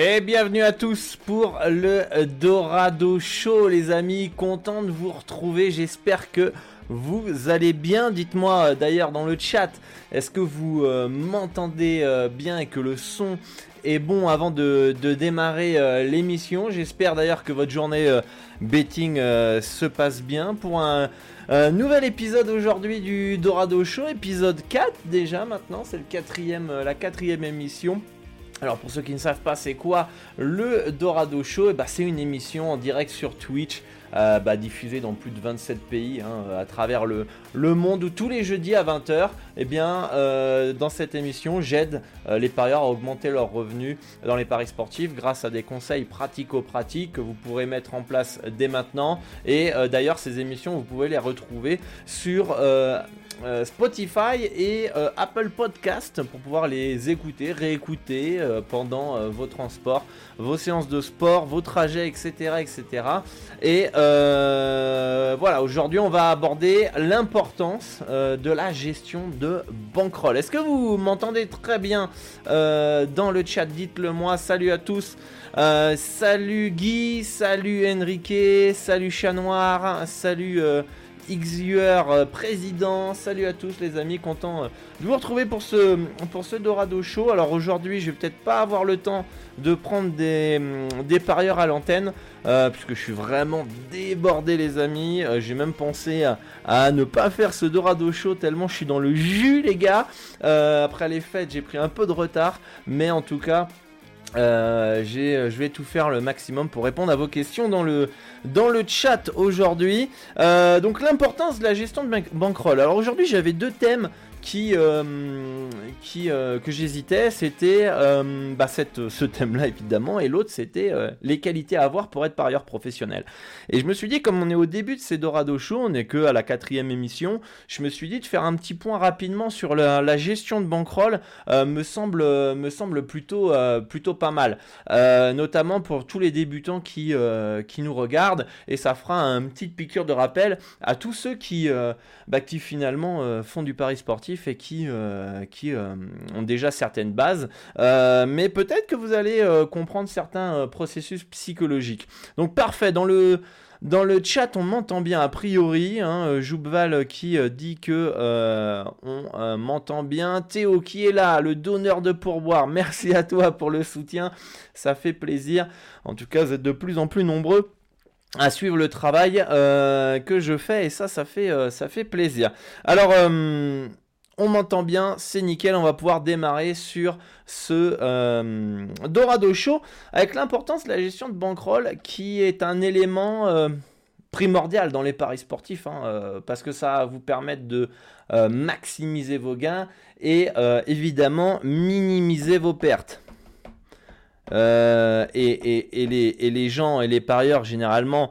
Et bienvenue à tous pour le Dorado Show les amis, content de vous retrouver, j'espère que vous allez bien, dites-moi euh, d'ailleurs dans le chat, est-ce que vous euh, m'entendez euh, bien et que le son est bon avant de, démarrer l'émission, j'espère d'ailleurs que votre journée betting se passe bien. Pour un... nouvel épisode aujourd'hui du Dorado Show, épisode 4 déjà maintenant, c'est la quatrième émission. Alors pour ceux qui ne savent pas c'est quoi le Dorado Show, ben, c'est une émission en direct sur Twitch euh, bah, diffusée dans plus de 27 pays hein, à travers le, monde où tous les jeudis à 20h, eh bien, euh, dans cette émission j'aide euh, les parieurs à augmenter leurs revenus dans les paris sportifs grâce à des conseils pratico-pratiques que vous pourrez mettre en place dès maintenant. Et d'ailleurs ces émissions vous pouvez les retrouver sur Spotify et Apple Podcast pour pouvoir les écouter, réécouter pendant vos transports, vos séances de sport, vos trajets, etc. etc. Et voilà, aujourd'hui on va aborder l'importance de la gestion de bankroll. Est-ce que vous m'entendez très bien dans le chat? Dites-le moi. Salut à tous. salut Guy, salut Enrique, salut Chat Noir, salut euh, président. Salut à tous les amis, content euh, de vous retrouver pour ce, pour ce Dorado Show. Alors aujourd'hui, je vais peut-être pas avoir le temps de prendre des, mm, des parieurs à l'antenne, euh, puisque je suis vraiment débordé les amis. J'ai même pensé à, ne pas faire ce Dorado Show tellement je suis dans le jus les gars. après les fêtes, j'ai pris un peu de retard, mais en tout cas... Euh, je vais tout faire le maximum pour répondre à vos questions dans le, dans le chat aujourd'hui. Euh, donc l'importance de la gestion de bankroll. Alors aujourd'hui j'avais deux thèmes qui, euh, qui euh, que j'hésitais, c'était euh, bah, cette, ce thème-là évidemment, et l'autre c'était les qualités à avoir pour être parieur professionnel. Et je me suis dit, comme on est au début de ces Dorado Show, on n'est que à la quatrième émission, je me suis dit de faire un petit point rapidement sur la, gestion de bankroll, me semble, me semble plutôt, plutôt pas mal, notamment pour tous les débutants qui, qui nous regardent, et ça fera un petite piqûre de rappel à tous ceux qui, bah, qui finalement font du pari sportif et qui, euh, qui euh, ont déjà certaines bases, euh, mais peut-être que vous allez comprendre certains processus psychologiques. Donc parfait, dans le... Dans le chat, on m'entend bien a priori. Hein, Joubval qui dit que on m'entend bien. Théo qui est là, le donneur de pourboire. Merci à toi pour le soutien. Ça fait plaisir. En tout cas, vous êtes de plus en plus nombreux à suivre le travail que je fais et ça, ça fait, ça fait plaisir. Alors on m'entend bien, c'est nickel, on va pouvoir démarrer sur ce euh, Dorado Show avec l'importance de la gestion de bankroll qui est un élément euh, primordial dans les paris sportifs hein, euh, parce que ça va vous permettre de maximiser vos gains et évidemment minimiser vos pertes. Et, les, gens et les parieurs généralement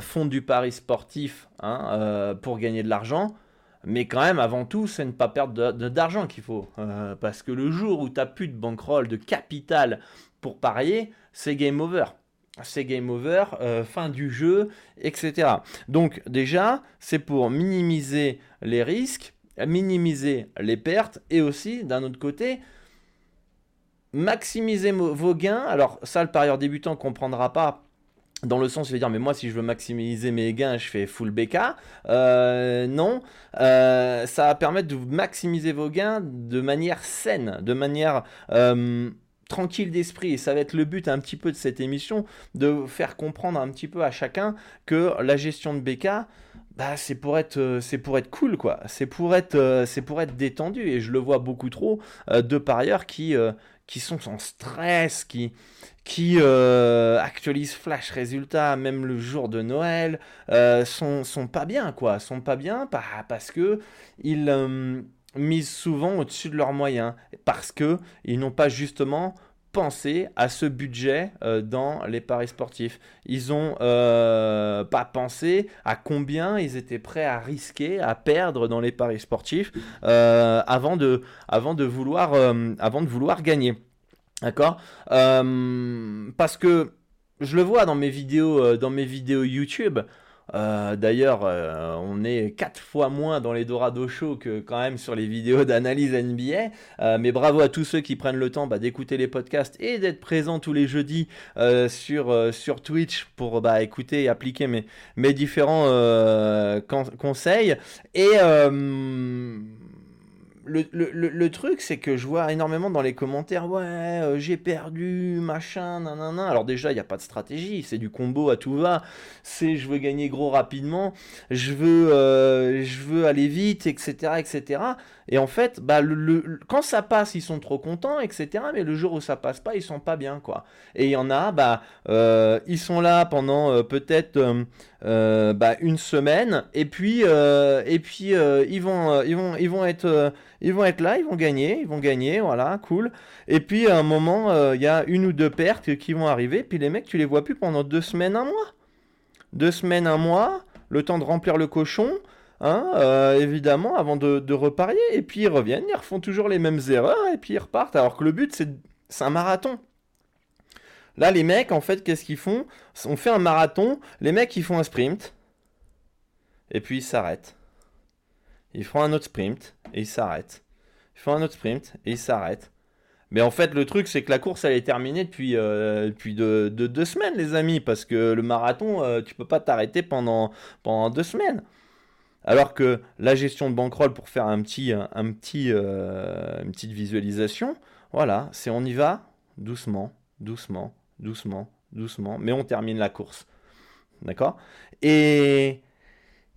font du pari sportif hein, pour gagner de l'argent. Mais quand même, avant tout, c'est ne pas perdre d'argent qu'il faut. Euh, parce que le jour où tu n'as plus de bankroll, de capital pour parier, c'est game over. C'est game over, euh, fin du jeu, etc. Donc déjà, c'est pour minimiser les risques, minimiser les pertes et aussi, d'un autre côté, maximiser vos gains. Alors ça, le parieur débutant ne comprendra pas dans le sens, je vais dire, mais moi, si je veux maximiser mes gains, je fais full BK. Euh, non, euh, ça va permettre de maximiser vos gains de manière saine, de manière euh, tranquille d'esprit. Et ça va être le but un petit peu de cette émission, de faire comprendre un petit peu à chacun que la gestion de BK, bah, c'est pour être c'est pour être cool quoi c'est pour être c'est pour être détendu et je le vois beaucoup trop de parieurs qui qui sont en stress qui euh, actualisent flash résultats même le jour de Noël euh, sont, sont pas bien quoi. Sont pas bien parce que ils euh, misent souvent au-dessus de leurs moyens. Parce que ils n'ont pas justement pensé à ce budget dans les paris sportifs. Ils n'ont pas pensé à combien ils étaient prêts à risquer, à perdre dans les paris sportifs avant, de, avant, de vouloir, gagner. D'accord? Euh, Parce que je le vois dans mes vidéos, euh, dans mes vidéos YouTube. Euh, d'ailleurs, on est quatre fois moins dans les Dorado Show que quand même sur les vidéos d'analyse NBA. mais bravo à tous ceux qui prennent le temps bah, d'écouter les podcasts et d'être présents tous les jeudis sur, sur Twitch pour bah, écouter et appliquer mes, mes différents conseils. Et le, le, le, truc, c'est que je vois énormément dans les commentaires, ouais, euh, j'ai perdu, machin, nanana. Alors déjà, il n'y a pas de stratégie, c'est du combo à tout va. C'est je veux gagner gros rapidement, je veux, euh, je veux aller vite, etc., etc. Et en fait, bah, quand ça passe, ils sont trop contents, etc. Mais le jour où ça passe pas, ils sont pas bien, quoi. Et il y en a, bah, euh, ils sont là pendant euh, peut-être euh, bah, une semaine, et puis, et puis ils vont, ils vont, ils vont être, ils vont être là, ils vont gagner, ils vont gagner, voilà, cool. Et puis à un moment, il y a une ou deux pertes qui vont arriver, puis les mecs, tu les vois plus pendant deux semaines, un mois, deux semaines, un mois, le temps de remplir le cochon. Hein, euh, évidemment, avant de, reparier. Et puis ils reviennent, ils refont toujours les mêmes erreurs, et puis ils repartent. Alors que le but, c'est un marathon. Là, les mecs, en fait, qu'est-ce qu'ils font? On fait un marathon, les mecs, ils font un sprint, et puis ils s'arrêtent. Ils font un autre sprint, et ils s'arrêtent. Ils font un autre sprint, et ils s'arrêtent. Mais en fait, le truc, c'est que la course, elle est terminée depuis, euh, depuis de, deux semaines, les amis, parce que le marathon, euh, tu peux pas t'arrêter pendant, pendant deux semaines. Alors que la gestion de bankroll, pour faire un petit, un petit, euh, une petite visualisation, voilà, c'est on y va doucement, doucement, doucement, doucement, mais on termine la course. D'accord? Et,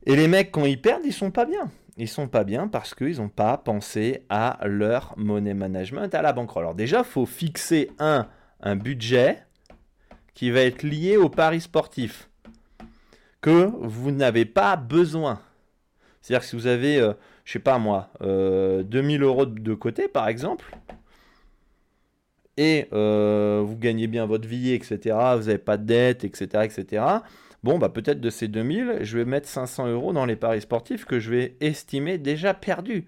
les mecs, quand ils perdent, ils sont pas bien. Ils sont pas bien parce qu'ils n'ont pas pensé à leur money management, à la bankroll. Alors déjà, il faut fixer un budget qui va être lié au pari sportif que vous n'avez pas besoin. C'est-à-dire que si vous avez, je euh, je sais pas moi, 2000 euh, euros de côté par exemple, et euh, vous gagnez bien votre vie, etc., vous n'avez pas de dette, etc., etc., bon, bah peut-être de ces 2000, je vais mettre 500 euros dans les paris sportifs que je vais estimer déjà perdus.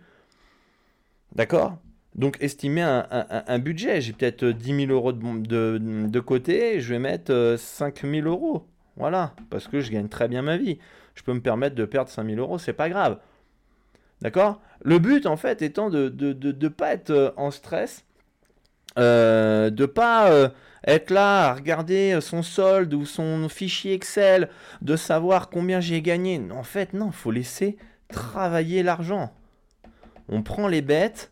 D'accord? Donc estimer un, budget, j'ai peut-être 10 000 euros de, de, côté, je vais mettre 5 000 euros. Voilà, parce que je gagne très bien ma vie je peux me permettre de perdre 5000 euros, c'est pas grave. D'accord? Le but, en fait, étant de ne de, pas être euh, en stress, euh, de pas euh, être là à regarder son solde ou son fichier Excel, de savoir combien j'ai gagné. En fait, non, il faut laisser travailler l'argent. On prend les bêtes,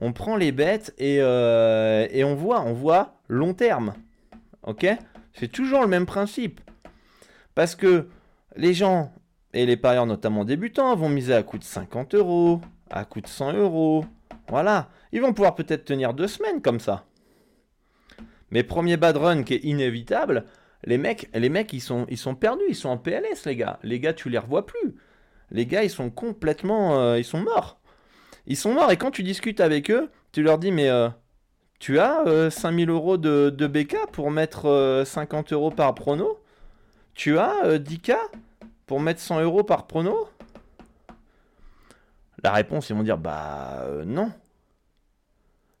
on prend les bêtes et, et on voit, on voit long terme. Ok? C'est toujours le même principe. Parce que les gens et les parieurs, notamment débutants, vont miser à coût de 50 euros, à coût de 100 euros. Voilà. Ils vont pouvoir peut-être tenir deux semaines comme ça. Mais premier bad run qui est inévitable, les mecs, les mecs ils, sont, perdus, ils sont en PLS, les gars. Les gars, tu les revois plus. Les gars, ils sont complètement. Euh, ils sont morts. Ils sont morts. Et quand tu discutes avec eux, tu leur dis Mais euh, tu as 5000 euh, euros de, de BK pour mettre 50 euros par prono? Tu as 10K pour mettre 100 euros par prono? La réponse, ils vont dire bah euh, non.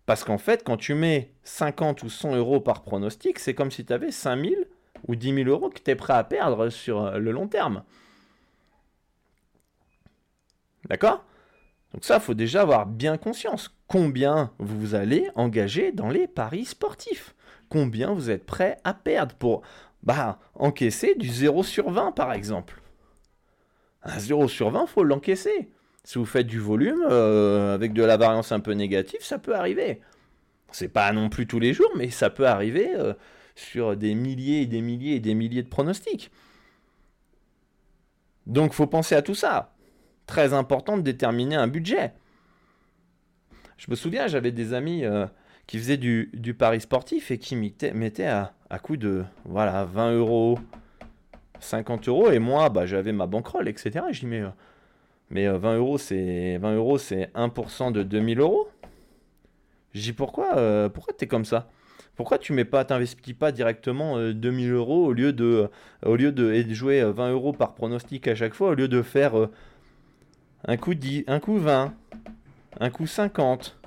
Parce qu'en fait, quand tu mets 50 ou 100 euros par pronostic, c'est comme si tu avais 5000 ou 10 000 euros que tu es prêt à perdre sur euh, le long terme. D'accord? Donc ça, il faut déjà avoir bien conscience. Combien vous allez engager dans les paris sportifs? Combien vous êtes prêt à perdre pour bah, encaisser du 0 sur 20 par exemple? Un 0 sur 20, faut l'encaisser. Si vous faites du volume euh, avec de la variance un peu négative, ça peut arriver. C'est pas non plus tous les jours, mais ça peut arriver euh, sur des milliers et des milliers et des milliers de pronostics. Donc faut penser à tout ça. Très important de déterminer un budget. Je me souviens, j'avais des amis euh, qui faisaient du, pari sportif et qui mettaient à, à coup de voilà 20 euros, 50 euros, et moi bah, j'avais ma bankroll, etc. je dis mais, euh, mais 20 euh, euros c'est 20 euros c'est 1% de 2000 euros. Je dis pourquoi euh, pourquoi t'es comme ça? Pourquoi tu mets pas t'investis pas directement 2000 euros au lieu de au lieu de, jouer 20 euros par pronostic à chaque fois au lieu de faire un coup 10, un coup 20, un coup 50,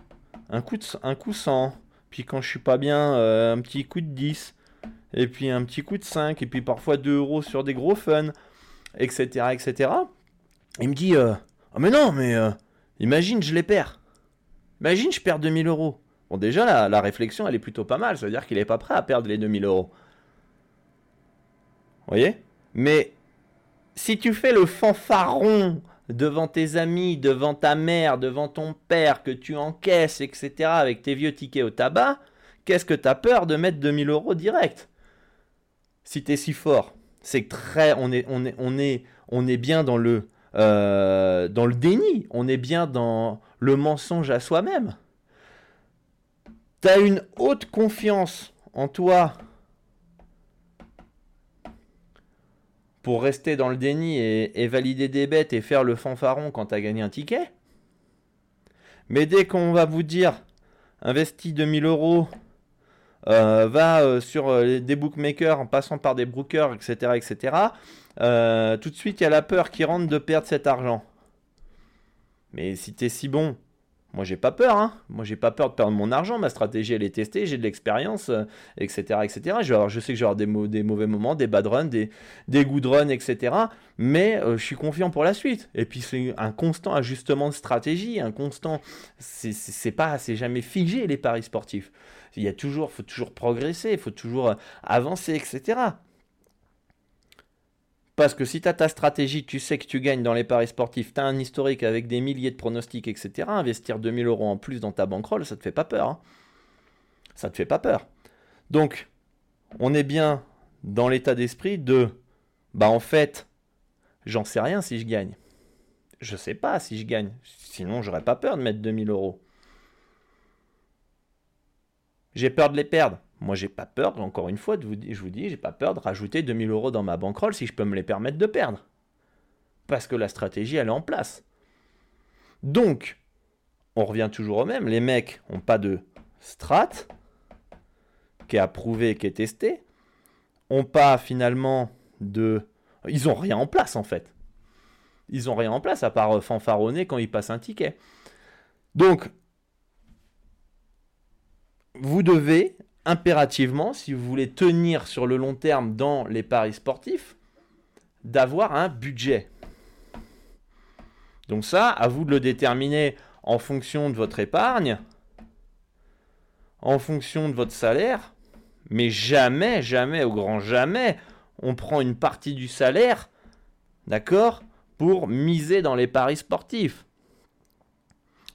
un coup, un coup 100, puis quand je suis pas bien, un petit coup de 10, et puis un petit coup de 5, et puis parfois 2 euros sur des gros fun, etc. etc. Il me dit euh, oh mais non, mais euh, imagine, je les perds. Imagine, je perds 2000 euros. Bon, déjà, la, la réflexion, elle est plutôt pas mal. Ça veut dire qu'il est pas prêt à perdre les 2000 euros. Vous voyez? Mais si tu fais le fanfaron devant tes amis, devant ta mère, devant ton père, que tu encaisses, etc., avec tes vieux tickets au tabac, qu'est-ce que tu as peur de mettre 2000 euros direct? Si tu es si fort, c'est très, on est, bien dans le, euh, dans le déni, on est bien dans le mensonge à soi-même. Tu as une haute confiance en toi pour rester dans le déni et, valider des bêtes et faire le fanfaron quand tu as gagné un ticket. Mais dès qu'on va vous dire investis 2000 euros va euh, sur euh, des bookmakers en passant par des brokers, etc., etc., tout de suite il y a la peur qui rentre de perdre cet argent. Mais si tu es si bon, moi j'ai pas peur, hein. Moi j'ai pas peur de perdre mon argent, ma stratégie elle est testée, j'ai de l'expérience, etc., etc. Je, je sais que je vais avoir des, des, mauvais moments, des bad runs, des, des good runs, etc. Mais je suis confiant pour la suite. Et puis c'est un constant ajustement de stratégie, un constant, c'est pas, c'est jamais figé les paris sportifs il y a toujours, faut toujours progresser, il faut toujours euh, avancer, etc. Parce que si tu as ta stratégie, tu sais que tu gagnes dans les paris sportifs, tu as un historique avec des milliers de pronostics, etc. Investir 2000 euros en plus dans ta bankroll, ça te fait pas peur. Hein. Ça te fait pas peur. Donc, on est bien dans l'état d'esprit de, bah en fait, j'en sais rien si je gagne. Je sais pas si je gagne. Sinon, j'aurais pas peur de mettre 2000 euros. J'ai peur de les perdre. Moi, j'ai pas peur, encore une fois, je vous dis, j'ai pas peur de rajouter 2000 euros dans ma bankroll si je peux me les permettre de perdre. Parce que la stratégie, elle est en place. Donc, on revient toujours au même. Les mecs n'ont pas de strat qui est approuvé, qui est testé. Ont pas finalement de. Ils ont rien en place en fait. Ils ont rien en place à part fanfaronner quand ils passent un ticket. Donc, vous devez impérativement, si vous voulez tenir sur le long terme dans les paris sportifs, d'avoir un budget. Donc ça, à vous de le déterminer en fonction de votre épargne, en fonction de votre salaire, mais jamais, jamais, au grand jamais, on prend une partie du salaire, d'accord, pour miser dans les paris sportifs.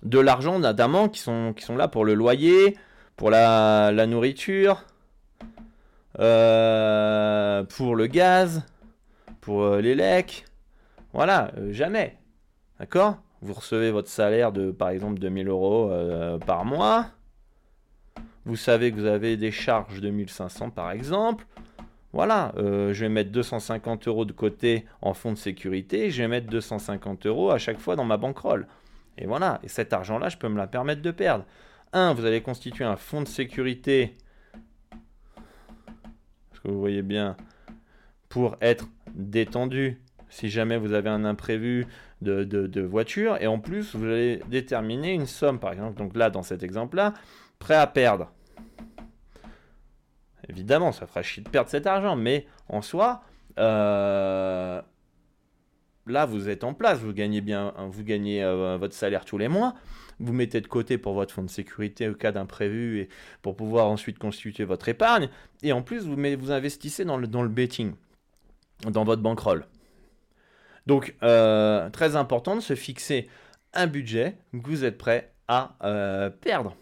De l'argent notamment qui sont, qui sont là pour le loyer, pour la, nourriture, euh, pour le gaz, pour euh, les lecs. Voilà, euh, jamais. D'accord? Vous recevez votre salaire de, par exemple, 2000 euros par mois. Vous savez que vous avez des charges de 1500 par exemple. Voilà, je vais mettre 250 euros de côté en fonds de sécurité. Je vais mettre 250 euros à chaque fois dans ma banquerolle. Et voilà, et cet argent-là, je peux me la permettre de perdre. 1, vous allez constituer un fonds de sécurité, ce que vous voyez bien, pour être détendu si jamais vous avez un imprévu de, voiture. Et en plus, vous allez déterminer une somme, par exemple, donc là, dans cet exemple-là, prêt à perdre. Évidemment, ça fera chier de perdre cet argent, mais en soi, euh, là, vous êtes en place, vous gagnez bien, vous gagnez votre salaire tous les mois vous mettez de côté pour votre fonds de sécurité au cas d'imprévu et pour pouvoir ensuite constituer votre épargne. Et en plus, vous, vous investissez dans le, dans le betting, dans votre bankroll. Donc, euh, très important de se fixer un budget que vous êtes prêt à euh, perdre.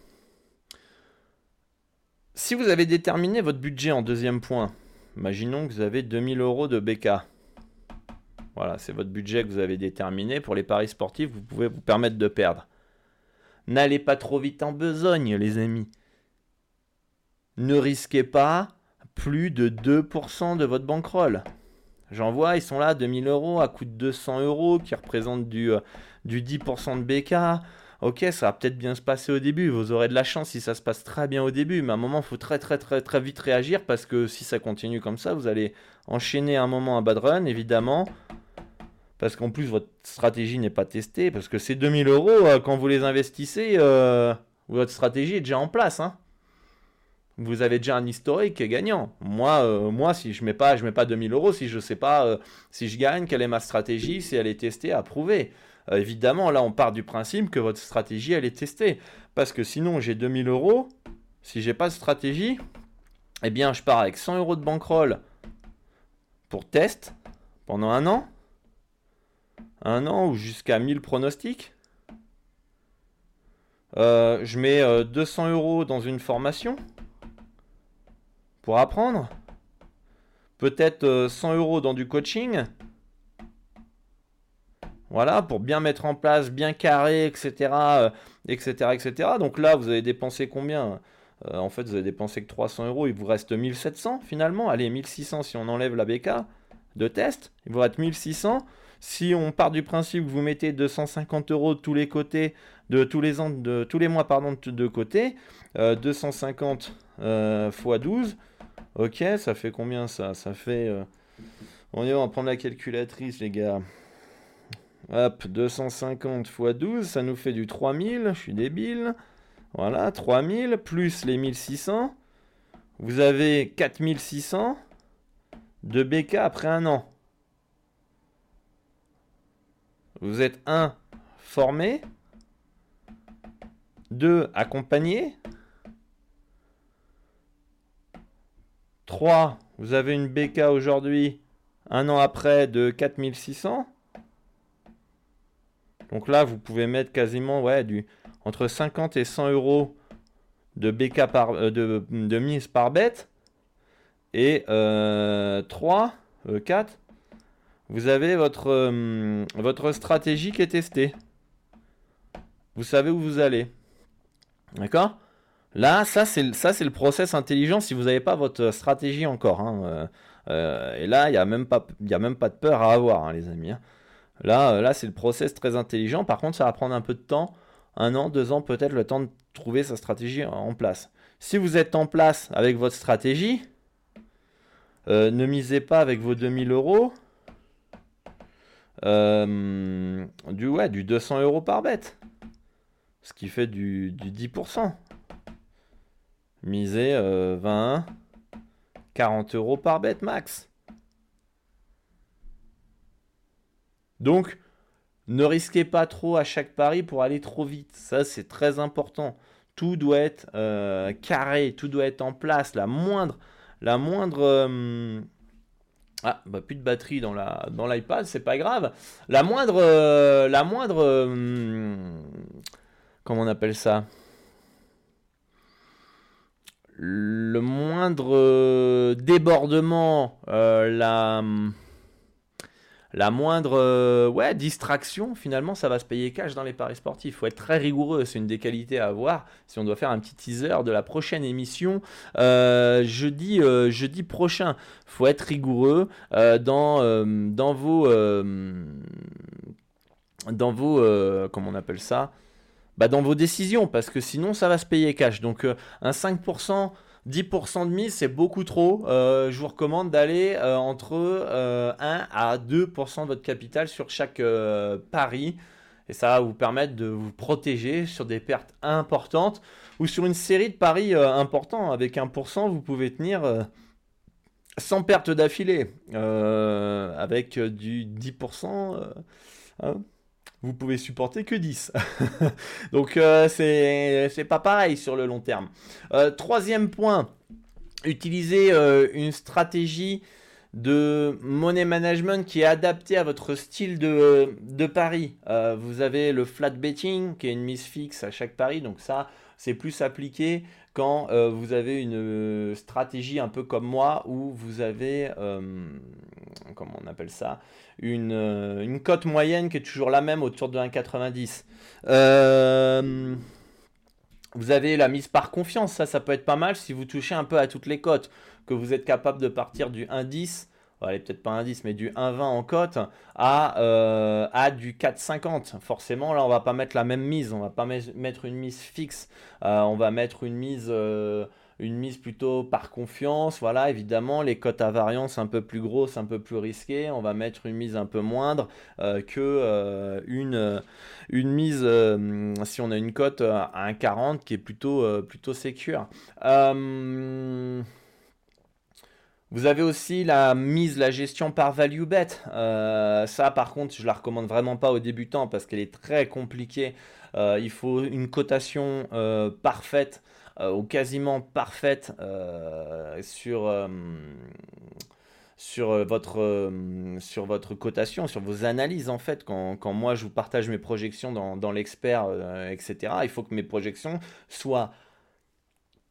Si vous avez déterminé votre budget en deuxième point, imaginons que vous avez 2000 euros de BK. Voilà, c'est votre budget que vous avez déterminé. Pour les paris sportifs, vous pouvez vous permettre de perdre. N'allez pas trop vite en besogne, les amis. Ne risquez pas plus de 2% de votre bankroll. J'en vois, ils sont là, 2000 euros à coût de 200 euros, qui représentent du, euh, du 10% de BK. Ok, ça va peut-être bien se passer au début. Vous aurez de la chance si ça se passe très bien au début. Mais à un moment, il faut très, très, très, très vite réagir parce que si ça continue comme ça, vous allez enchaîner un moment un bad run, évidemment parce qu'en plus votre stratégie n'est pas testée, parce que ces 2000 euros, euh, quand vous les investissez, euh, votre stratégie est déjà en place. Hein. Vous avez déjà un historique gagnant. Moi, euh, moi si je mets mets pas 2000 euros, si je ne sais pas si je gagne, quelle est ma stratégie, si elle est testée, approuvée. évidemment, là, on part du principe que votre stratégie, elle est testée. Parce que sinon, j'ai 2000 euros, si j'ai pas de stratégie, eh bien, je pars avec 100 euros de bankroll pour test pendant un an un an ou jusqu'à 1000 pronostics? Euh, je mets 200 euh, euros dans une formation pour apprendre? Peut-être 100 euh, euros dans du coaching? Voilà, pour bien mettre en place, bien carré, etc. etc., etc. Donc là, vous avez dépensé combien? En fait, vous avez dépensé que 300 euros. Il vous reste 1700 finalement. Allez, 1600 si on enlève la BK de test. Il vous reste 1600. Si on part du principe que vous mettez 250 euros de tous les côtés, de tous les, ans, de, tous les mois pardon, de côtés, 250 euh, x 12, ok, ça fait combien ça? Ça fait... Euh, on, va prendre la calculatrice les gars. Hop, 250 x 12, ça nous fait du 3000, je suis débile. Voilà, 3000 plus les 1600. Vous avez 4600 de BK après un an. Vous êtes un formé, deux accompagné, trois vous avez une BK aujourd'hui, un an après de 4600. Donc là, vous pouvez mettre quasiment du, entre 50 et 100 euros de BK par, euh, de, mise par bête. Et euh, 3, 4, vous avez votre, euh, votre stratégie qui est testée. Vous savez où vous allez. D'accord? Là, ça c'est, ça, c'est le process intelligent si vous n'avez pas votre stratégie encore. Hein. Euh, euh, et là, il n'y a, même pas, a même pas de peur à avoir, hein, les amis. Hein. Là, là c'est le process très intelligent. Par contre, ça va prendre un peu de temps. Un an, deux ans, peut-être le temps de trouver sa stratégie en place. Si vous êtes en place avec votre stratégie, ne misez pas avec vos 2000 euros. Euh, du, ouais, du 200 euros par bête. Ce qui fait du, du 10%. Miser 20, 40 euros par bête max. Donc, ne risquez pas trop à chaque pari pour aller trop vite. Ça, c'est très important. Tout doit être euh, carré, tout doit être en place. La moindre, la moindre, euh, ah, bah plus de batterie dans la dans l'iPad, c'est pas grave. La moindre euh, la moindre euh, comment on appelle ça? Le moindre euh, débordement, la la moindre euh, ouais, distraction, finalement, ça va se payer cash dans les paris sportifs. Il faut être très rigoureux, c'est une des qualités à avoir. Si on doit faire un petit teaser de la prochaine émission, euh, jeudi, euh, jeudi prochain, faut être rigoureux dans, dans vos... dans vos... on appelle ça? Bah, Dans vos décisions, parce que sinon, ça va se payer cash. Donc, un 5%... 10% de mise, c'est beaucoup trop. Euh, je vous recommande d'aller euh, entre 1 euh, à 2% de votre capital sur chaque pari. Et ça va vous permettre de vous protéger sur des pertes importantes ou sur une série de paris importants. Avec 1%, vous pouvez tenir sans perte d'affilée, avec du 10%, hein, vous pouvez supporter que 10. Donc c'est pas pareil sur le long terme. troisième point, utilisez une stratégie de money management qui est adapté à votre style de, de pari. Euh, vous avez le flat betting qui est une mise fixe à chaque pari, donc ça c'est plus appliqué quand euh, vous avez une euh, stratégie un peu comme moi où vous avez, comment on appelle ça, une, une cote moyenne qui est toujours la même autour de 1,90. vous avez la mise par confiance, ça ça peut être pas mal si vous touchez un peu à toutes les cotes que vous êtes capable de partir du 1,10, allez peut-être pas un 10, mais du 1,20 en cote à, euh, du 4,50. Forcément, là, on va pas mettre la même mise, on va pas mettre une mise fixe, euh, on va mettre une mise... Euh, une mise plutôt par confiance, voilà, évidemment, les cotes à variance un peu plus grosses, un peu plus risquées, on va mettre une mise un peu moindre que une, une mise, si on a une cote à 1,40 qui est plutôt, plutôt sécure. Vous avez aussi la mise, la gestion par value bet. Euh, ça, par contre, je la recommande vraiment pas aux débutants parce qu'elle est très compliquée. Euh, il faut une cotation euh, parfaite ou quasiment parfaite sur sur votre, sur votre cotation, sur vos analyses en fait. Quand, moi je vous partage mes projections dans l'expert, etc., il faut que mes projections soient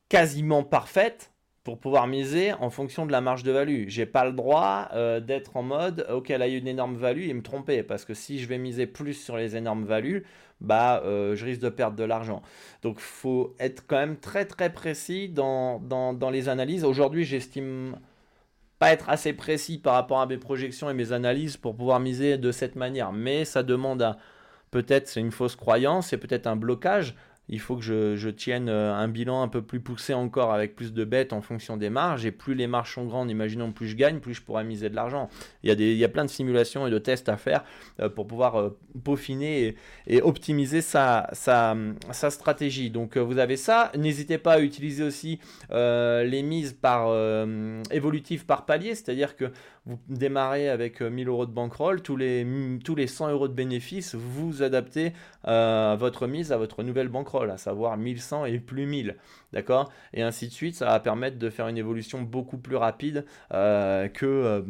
quasiment parfaites pour pouvoir miser en fonction de la marge de value. J'ai pas le droit euh, d'être en mode ok elle a eu une énorme value et me tromper parce que si je vais miser plus sur les énormes values, bah euh, je risque de perdre de l'argent. Donc faut être quand même très très précis dans, dans, les analyses. Aujourd'hui j'estime pas être assez précis par rapport à mes projections et mes analyses pour pouvoir miser de cette manière, mais ça demande à peut-être c'est une fausse croyance, c'est peut-être un blocage il faut que je, tienne euh, un bilan un peu plus poussé encore avec plus de bêtes en fonction des marges. Et plus les marges sont grandes, imaginons plus je gagne, plus je pourrais miser de l'argent. Il, y a il plein de simulations et de tests à faire euh, pour pouvoir euh, peaufiner et, optimiser sa, stratégie. Donc vous avez ça. N'hésitez pas à utiliser aussi les mises par évolutives par palier, c'est-à-dire que vous démarrez avec 1000 euros de bankroll, tous les, tous les 100 euros de bénéfices, vous adaptez votre mise à votre nouvelle bankroll à savoir 1100 et plus 1000. D'accord? Et ainsi de suite, ça va permettre de faire une évolution beaucoup plus rapide euh, que... Euh,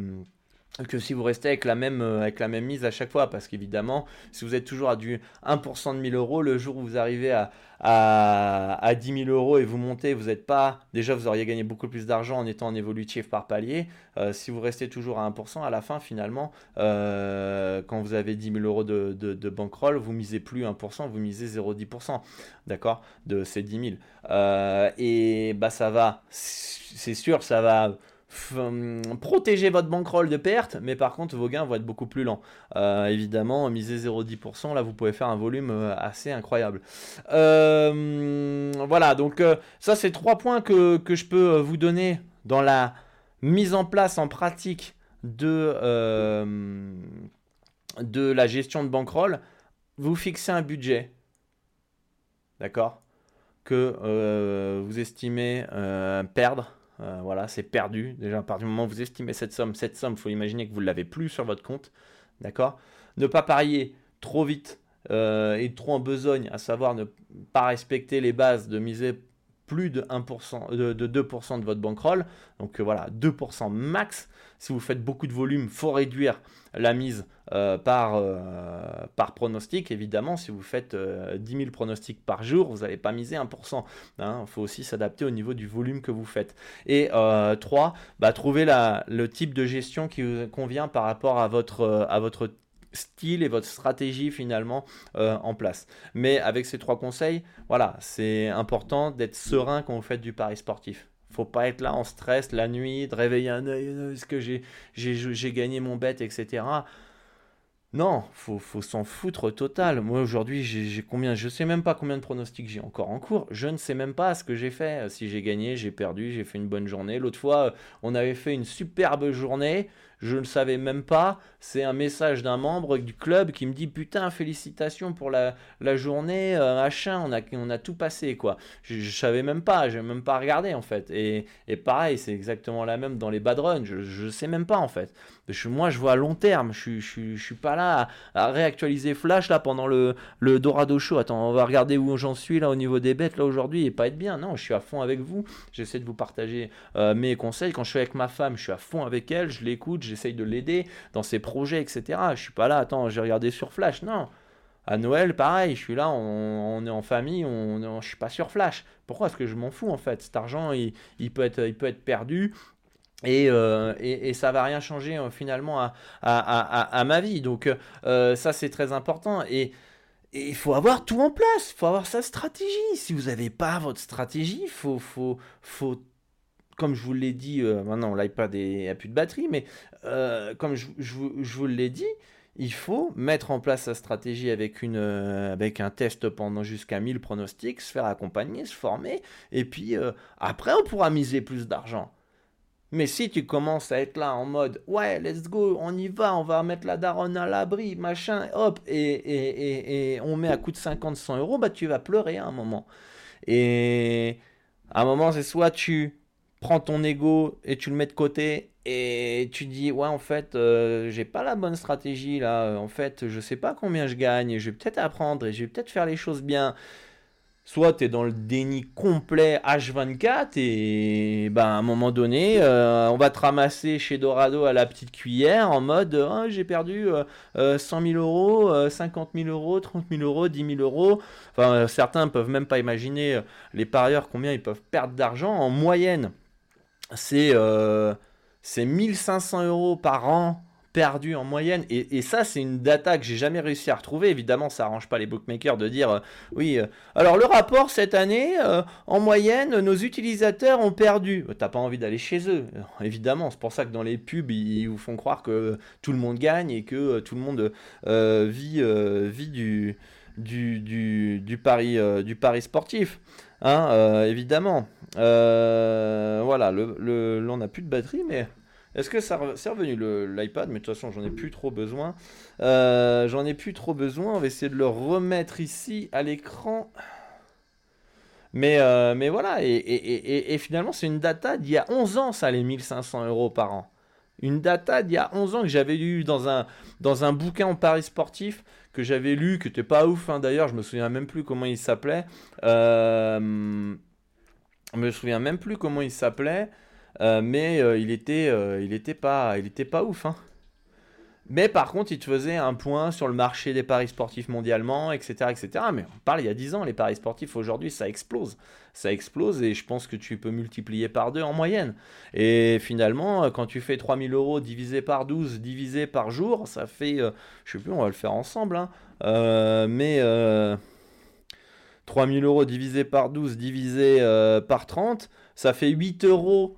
que si vous restez avec la même, euh, avec la même mise à chaque fois. Parce qu'évidemment, si vous êtes toujours à du 1% de 1000 euros, le jour où vous arrivez à, à, à 10 000 euros et vous montez, vous n'êtes pas. Déjà, vous auriez gagné beaucoup plus d'argent en étant en évolutif par palier. Euh, si vous restez toujours à 1%, à la fin, finalement, euh, quand vous avez 10 000 euros de, de, de bankroll, vous misez plus 1%, vous misez 0,10%. D'accord De ces 10 000. Euh, et bah, ça va, c'est sûr, ça va protéger votre bankroll de perte, mais par contre vos gains vont être beaucoup plus lents. Euh, évidemment, miser 0,10%, là vous pouvez faire un volume euh, assez incroyable. Euh, voilà, donc ça c'est trois points que, je peux vous donner dans la mise en place en pratique de, de la gestion de bankroll. Vous fixez un budget, d'accord, que vous estimez perdre euh, voilà, c'est perdu. Déjà, à partir du moment où vous estimez cette somme, cette somme, il faut imaginer que vous ne l'avez plus sur votre compte. D'accord? Ne pas parier trop vite euh, et trop en besogne, à savoir ne pas respecter les bases de miser plus de 1%, de, 2% de votre bankroll. Donc euh, voilà, 2% max. Si vous faites beaucoup de volume, faut réduire la mise euh, par, euh, par pronostic. Évidemment, si vous faites 10 000 pronostics par jour, vous n'allez pas miser 1%. Il hein. faut aussi s'adapter au niveau du volume que vous faites. Et 3, bah, trouver le type de gestion qui vous convient par rapport à votre, à votre style et votre stratégie finalement euh, en place. Mais avec ces trois conseils, voilà, c'est important d'être serein quand vous faites du pari sportif. Faut pas être là en stress la nuit, de réveiller un œil, euh, est-ce que j'ai gagné mon bet, etc. Non, faut, faut s'en foutre total. Moi aujourd'hui, combien Je sais même pas combien de pronostics j'ai encore en cours. Je ne sais même pas ce que j'ai fait. Si j'ai gagné, j'ai perdu, j'ai fait une bonne journée. L'autre fois, on avait fait une superbe journée je ne savais même pas. C'est un message d'un membre du club qui me dit putain félicitations pour la, la journée, euh, machin, on a, on a tout passé quoi. Je, je savais même pas, j'ai même pas regardé en fait. Et, pareil, c'est exactement la même dans les bad runs, je, je sais même pas en fait. Je, moi je vois à long terme, je, je, je suis pas là à, réactualiser Flash là pendant le, le Dorado Show. Attends, on va regarder où j'en suis là au niveau des bêtes là aujourd'hui et pas être bien. Non, je suis à fond avec vous, j'essaie de vous partager euh, mes conseils. Quand je suis avec ma femme, je suis à fond avec elle, je l'écoute, j'essaye de l'aider dans ses projets, etc. Je suis pas là, attends, j'ai regardé sur Flash. Non. À Noël, pareil, je suis là, on, on est en famille, on, on, je suis pas sur Flash. Pourquoi? Est-ce que je m'en fous en fait Cet argent, il, peut être, il peut être perdu. Et, euh, et, ça va rien changer euh, finalement à, à, à, ma vie. Donc euh, ça c'est très important. Et il faut avoir tout en place, il faut avoir sa stratégie. Si vous n'avez pas votre stratégie, faut, faut, faut comme je vous l'ai dit, euh, maintenant l'iPad n'a plus de batterie, mais comme je, je, je vous l'ai dit, il faut mettre en place sa stratégie avec, une, avec un test pendant jusqu'à 1000 pronostics, se faire accompagner, se former, et puis après on pourra miser plus d'argent. Mais si tu commences à être là en mode ouais, let's go, on y va, on va mettre la daronne à l'abri, machin, hop, et, et, et, on met à coût de 50-100 euros, bah tu vas pleurer à un moment. Et à un moment, c'est soit tu prends ton ego et tu le mets de côté et tu dis ouais en fait euh, j'ai pas la bonne stratégie là en fait je sais pas combien je gagne je vais peut-être apprendre et je vais peut-être faire les choses bien soit tu es dans le déni complet H24 et ben, à un moment donné, euh, on va te ramasser chez Dorado à la petite cuillère en mode oh, j'ai perdu euh, 100 000 euros, euh, 50 000 euros, 30 000 euros, 10 000 euros. Enfin, certains peuvent même pas imaginer euh, les parieurs combien ils peuvent perdre d'argent en moyenne c'est euh, 1500 euros par an perdu en moyenne. Et, ça, c'est une data que j'ai jamais réussi à retrouver. Évidemment, ça arrange pas les bookmakers de dire euh, oui. Euh, alors le rapport cette année, euh, en moyenne, nos utilisateurs ont perdu. T'as pas envie d'aller chez eux, évidemment. C'est pour ça que dans les pubs, ils, vous font croire que tout le monde gagne et que tout le monde vit du du, du, du pari sportif. Hein, évidemment. voilà, le, le, on n'a plus de batterie, mais est-ce que ça c'est revenu l'iPad? Mais de toute façon, j'en ai plus trop besoin. Euh, j'en ai plus trop besoin. On va essayer de le remettre ici à l'écran. Mais, euh, mais voilà, et, et, et, finalement, c'est une data d'il y a 11 ans, ça, les 1500 euros par an. Une data d'il y a 11 ans que j'avais lu dans un, dans un bouquin en Paris sportif, que j'avais lu, que n'était pas ouf hein, d'ailleurs, je me souviens même plus comment il s'appelait. Euh, je me souviens même plus comment il s'appelait. Euh, mais euh, il était, euh, il était pas, il était pas ouf. Hein. Mais par contre, il te faisait un point sur le marché des paris sportifs mondialement, etc., etc. Mais on parle il y a 10 ans, les paris sportifs aujourd'hui, ça explose. Ça explose et je pense que tu peux multiplier par deux en moyenne. Et finalement, quand tu fais 3000 euros divisé par 12, divisé par jour, ça fait, euh, je sais plus, on va le faire ensemble, hein. mais euh, 3000 euros divisé par 12, divisé par 30, ça fait 8 euros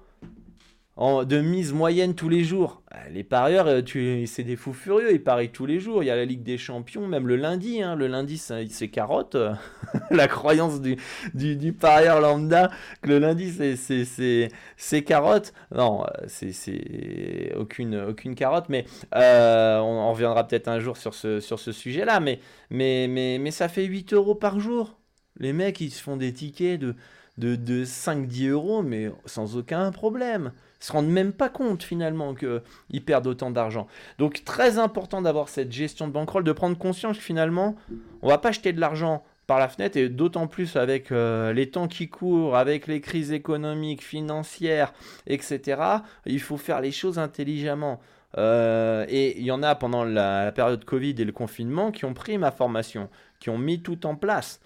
de mise moyenne tous les jours. Euh, les parieurs, euh, c'est des fous furieux, ils parient tous les jours. Il y a la Ligue des Champions, même le lundi. Hein. Le lundi, c'est carotte. la croyance du, du, parieur lambda que le lundi, c'est carotte. Non, euh, c'est aucune, aucune carotte, mais on, reviendra peut-être un jour sur ce, sujet-là. Mais, mais, mais, mais ça fait 8 euros par jour. Les mecs, ils se font des tickets de, de, de 5-10 euros, mais sans aucun problème se rendent même pas compte finalement qu'ils perdent autant d'argent. Donc très important d'avoir cette gestion de bankroll, de prendre conscience que finalement on va pas jeter de l'argent par la fenêtre et d'autant plus avec euh, les temps qui courent, avec les crises économiques, financières, etc. Il faut faire les choses intelligemment. Euh, et il y en a pendant la, la, période Covid et le confinement qui ont pris ma formation, qui ont mis tout en place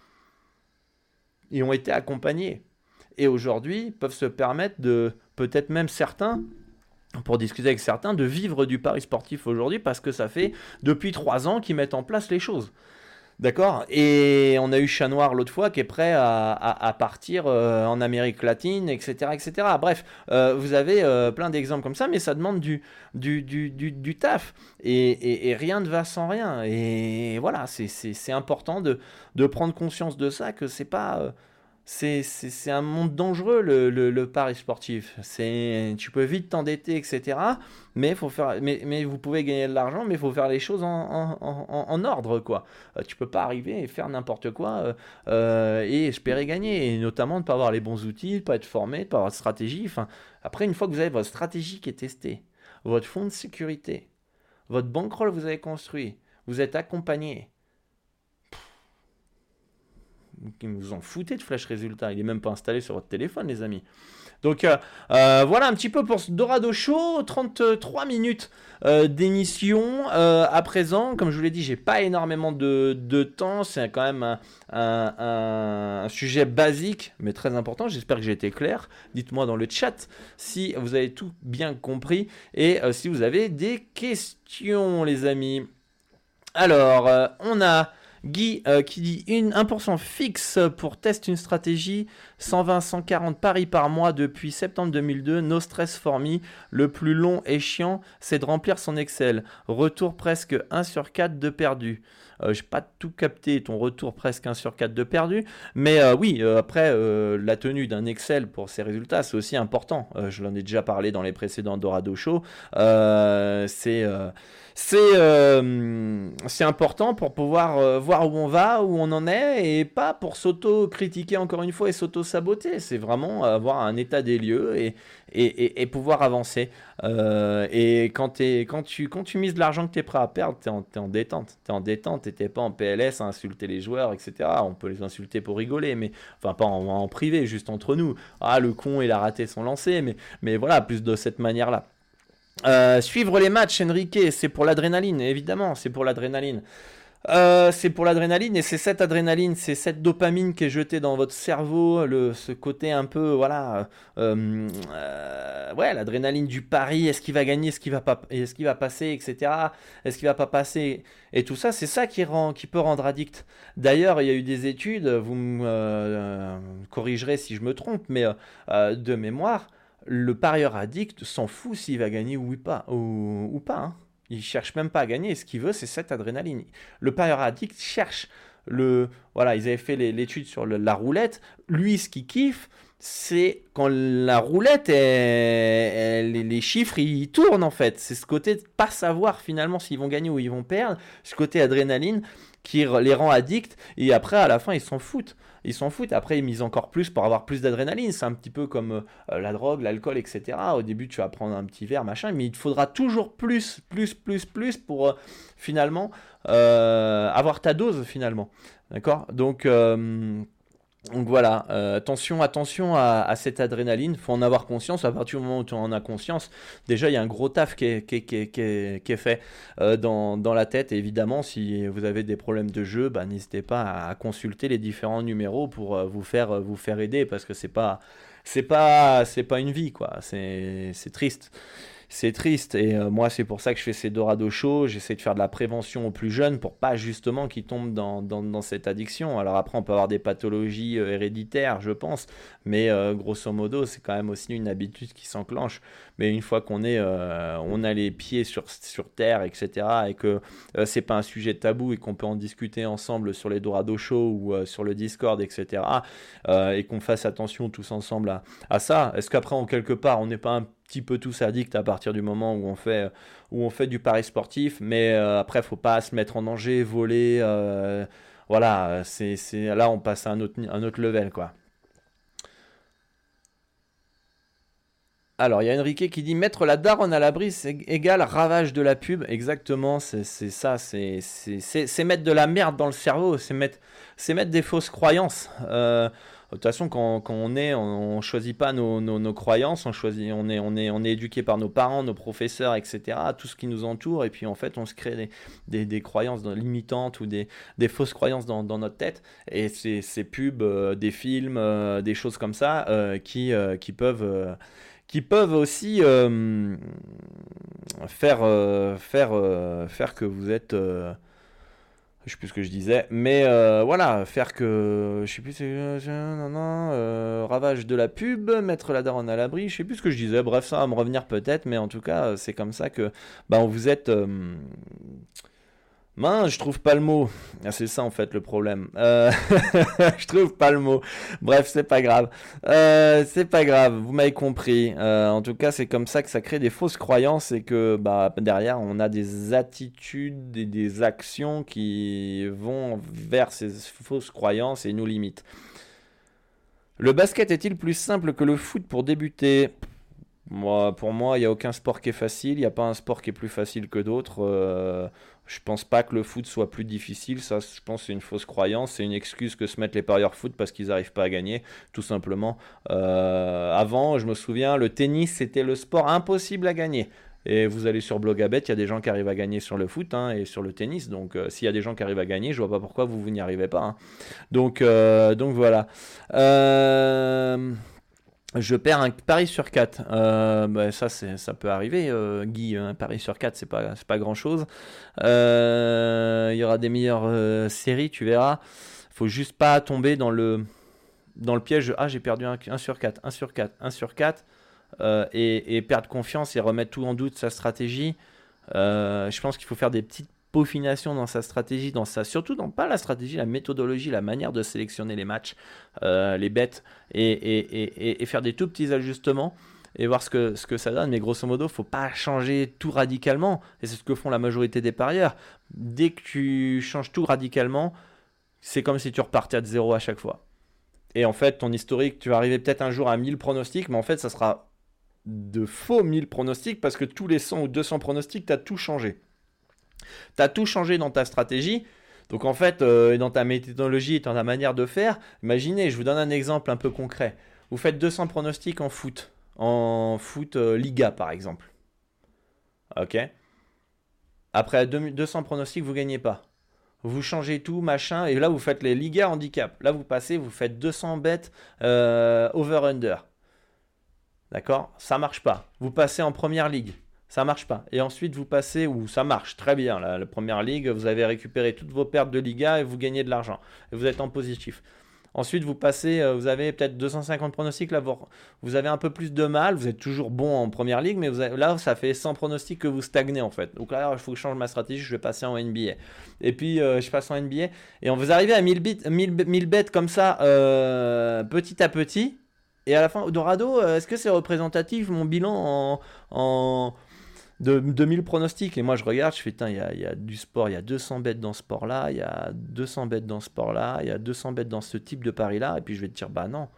et ont été accompagnés. Et aujourd'hui peuvent se permettre de peut-être même certains pour discuter avec certains, de vivre du pari sportif aujourd'hui parce que ça fait depuis trois ans qu'ils mettent en place les choses. D'accord? Et on a eu Chat Noir l'autre fois qui est prêt à, partir euh, en Amérique latine, etc. etc. Bref, euh, vous avez euh, plein d'exemples comme ça, mais ça demande du, du, taf. Et, rien ne va sans rien. Et voilà, c'est important de, de prendre conscience de ça, que c'est pas c'est un monde dangereux le, le, pari sportif. C'est tu peux vite t'endetter etc. Mais faut faire mais, mais vous pouvez gagner de l'argent mais il faut faire les choses en, en, en, ordre quoi. Euh, tu peux pas arriver et faire n'importe quoi euh, euh, et espérer gagner et notamment ne pas avoir les bons outils, ne pas être formé, ne pas avoir de stratégie. Enfin, après une fois que vous avez votre stratégie qui est testée, votre fonds de sécurité, votre bankroll vous avez construit, vous êtes accompagné vous en foutez de Flash Résultat. Il est même pas installé sur votre téléphone, les amis. Donc euh, euh, voilà un petit peu pour ce Dorado Show. 33 minutes euh, d'émission à présent. Comme je vous l'ai dit, j'ai pas énormément de, temps. C'est quand même un, sujet basique, mais très important. J'espère que j'ai été clair. Dites-moi dans le chat si vous avez tout bien compris et si vous avez des questions, les amis. Alors, on a Guy euh, qui dit une, 1% fixe pour test une stratégie, 120-140 paris par mois depuis septembre 2002, no stress for me. Le plus long et chiant, c'est de remplir son Excel. Retour presque 1 sur 4 de perdu. Euh, je n'ai pas tout capté ton retour presque 1 sur 4 de perdu. Mais euh, oui, après, la tenue d'un Excel pour ces résultats, c'est aussi important. je l'en ai déjà parlé dans les précédents Dorado Show. c'est euh, c'est important pour pouvoir euh, voir où on va, où on en est, et pas pour s'auto-critiquer encore une fois et s'auto-saboter. C'est vraiment avoir un état des lieux et, et, pouvoir avancer. Euh, et quand, tu, mises de l'argent que tu es prêt à perdre, tu es, en détente. Tu es en détente, tu pas en PLS à insulter les joueurs, etc. On peut les insulter pour rigoler, mais enfin pas en, en privé, juste entre nous. Ah, le con, il a raté son lancer, mais, mais voilà, plus de cette manière-là. Euh, suivre les matchs, Enrique, c'est pour l'adrénaline, évidemment, c'est pour l'adrénaline. Euh, c'est pour l'adrénaline et c'est cette adrénaline, c'est cette dopamine qui est jetée dans votre cerveau, le, ce côté un peu, voilà, euh, ouais, l'adrénaline du pari, est-ce qu'il va gagner, est-ce qu'il va pas, est-ce qu'il va passer, etc. Est-ce qu'il va pas passer et tout ça, c'est ça qui rend, qui peut rendre addict. D'ailleurs, il y a eu des études, vous me corrigerez si je me trompe, mais de mémoire le parieur addict s'en fout s'il va gagner ou pas. Ou, ou pas hein. Il cherche même pas à gagner. Ce qu'il veut, c'est cette adrénaline. Le parieur addict cherche le. Voilà, ils avaient fait l'étude sur la roulette. Lui, ce qu'il kiffe, c'est quand la roulette, les, chiffres, ils tournent en fait. C'est ce côté de pas savoir finalement s'ils vont gagner ou ils vont perdre. Ce côté adrénaline qui les rend addicts. Et après, à la fin, ils s'en foutent ils s'en foutent. Après, ils misent encore plus pour avoir plus d'adrénaline. C'est un petit peu comme euh, la drogue, l'alcool, etc. Au début, tu vas prendre un petit verre, machin, mais il te faudra toujours plus, plus, plus, plus pour euh, finalement euh, avoir ta dose, finalement. D'accord? Donc. Donc voilà, euh, attention, attention à, cette adrénaline, faut en avoir conscience. À partir du moment où tu en as conscience, déjà il y a un gros taf qui est, fait euh, dans, la tête. Évidemment, si vous avez des problèmes de jeu, bah, n'hésitez pas à, consulter les différents numéros pour euh, vous faire vous faire aider parce que c'est pas pas pas une vie quoi. C'est triste c'est triste. Et euh, moi, c'est pour ça que je fais ces Dorado Show. J'essaie de faire de la prévention aux plus jeunes pour pas justement qu'ils tombent dans, dans, cette addiction. Alors après, on peut avoir des pathologies euh, héréditaires, je pense. Mais euh, grosso modo, c'est quand même aussi une habitude qui s'enclenche. Mais une fois qu'on est, on a les pieds sur, sur terre, etc., et que c'est pas un sujet tabou et qu'on peut en discuter ensemble sur les Dorado Show ou sur le Discord, etc., et qu'on fasse attention tous ensemble à, à ça, est-ce qu'après, en quelque part, on n'est pas un petit peu tous addicts à partir du moment où on fait, où on fait du pari sportif, mais euh, après, faut pas se mettre en danger, voler. Euh, voilà, c'est, là, on passe à un autre, un autre level, quoi. Alors, il y a Enrique qui dit mettre la daronne à l'abri, c'est égal ravage de la pub. Exactement, c'est ça, c'est mettre de la merde dans le cerveau, c'est mettre, mettre des fausses croyances. Euh, de toute façon, quand, on est, on, ne choisit pas nos, croyances, on choisit, on est, on est, on est éduqué par nos parents, nos professeurs, etc. Tout ce qui nous entoure, et puis en fait, on se crée des, croyances limitantes ou des, fausses croyances dans, notre tête. Et c'est ces pubs, euh, des films, euh, des choses comme ça, euh, qui, peuvent qui peuvent aussi faire, faire, faire que vous êtes je sais plus ce que je disais, mais euh, voilà, faire que, je sais plus, euh, euh, ravage de la pub, mettre la daronne à l'abri, je sais plus ce que je disais, bref, ça va me revenir peut-être, mais en tout cas, c'est comme ça que, bah, vous êtes, Mince, je trouve pas le mot. Ah, c'est ça en fait le problème. Euh, je trouve pas le mot. Bref, c'est pas grave. Euh, c'est pas grave, vous m'avez compris. Euh, en tout cas, c'est comme ça que ça crée des fausses croyances et que bah, derrière, on a des attitudes et des actions qui vont vers ces fausses croyances et nous limitent. Le basket est-il plus simple que le foot pour débuter? Moi, pour moi, il n'y a aucun sport qui est facile. Il n'y a pas un sport qui est plus facile que d'autres. Je pense pas que le foot soit plus difficile. Ça, je pense, c'est une fausse croyance. C'est une excuse que se mettent les parieurs foot parce qu'ils n'arrivent pas à gagner, tout simplement. Euh, avant, je me souviens, le tennis, c'était le sport impossible à gagner. Et vous allez sur Blogabet, il y a des gens qui arrivent à gagner sur le foot hein, et sur le tennis. Donc, euh, s'il y a des gens qui arrivent à gagner, je vois pas pourquoi vous, vous n'y arrivez pas. Hein. Donc, donc voilà. Euh je perds un pari sur 4. Euh, bah, ça, ça peut arriver, euh, Guy. Un pari sur 4, c'est pas, pas grand chose. Euh, il y aura des meilleures séries, tu verras. faut juste pas tomber dans le, dans le piège. Ah, j'ai perdu un, 1 sur 4, 1 sur 4, 1 sur 4. Et, et, perdre confiance et remettre tout en doute sa stratégie. je pense qu'il faut faire des petites peaufination dans sa stratégie, dans sa, surtout dans pas la stratégie, la méthodologie, la manière de sélectionner les matchs, euh, les bêtes, et, faire des tout petits ajustements et voir ce que, ce que ça donne. Mais grosso modo, faut pas changer tout radicalement, et c'est ce que font la majorité des parieurs. Dès que tu changes tout radicalement, c'est comme si tu repartais de zéro à chaque fois. Et en fait, ton historique, tu vas arriver peut-être un jour à 1000 pronostics, mais en fait, ça sera de faux 1000 pronostics parce que tous les 100 ou 200 pronostics, tu as tout changé. Tu as tout changé dans ta stratégie. Donc en fait, euh, dans ta méthodologie et dans ta manière de faire, imaginez, je vous donne un exemple un peu concret. Vous faites 200 pronostics en foot, en foot euh, Liga par exemple. Ok Après 200 pronostics, vous gagnez pas. Vous changez tout, machin, et là vous faites les Liga handicap. Là vous passez, vous faites 200 bêtes euh, over-under. D'accord? Ça marche pas. Vous passez en première ligue ça marche pas. Et ensuite, vous passez, ou ça marche très bien, la, première ligue, vous avez récupéré toutes vos pertes de Liga et vous gagnez de l'argent. Et vous êtes en positif. Ensuite, vous passez, euh, vous avez peut-être 250 pronostics, là, vous, avez un peu plus de mal, vous êtes toujours bon en première ligue, mais là, ça fait 100 pronostics que vous stagnez en fait. Donc là, il faut que je change ma stratégie, je vais passer en NBA. Et puis, euh, je passe en NBA, et on vous arrivez à 1000, bits, 1000, bêtes comme ça, euh, petit à petit, et à la fin, Dorado, est-ce que c'est représentatif mon bilan en de 2000 pronostics. Et moi, je regarde, je fais, il y a, du sport, il y a 200 bêtes dans ce sport-là, il y a 200 bêtes dans ce sport-là, il y a 200 bêtes dans ce type de pari-là. Et puis, je vais te dire, bah non.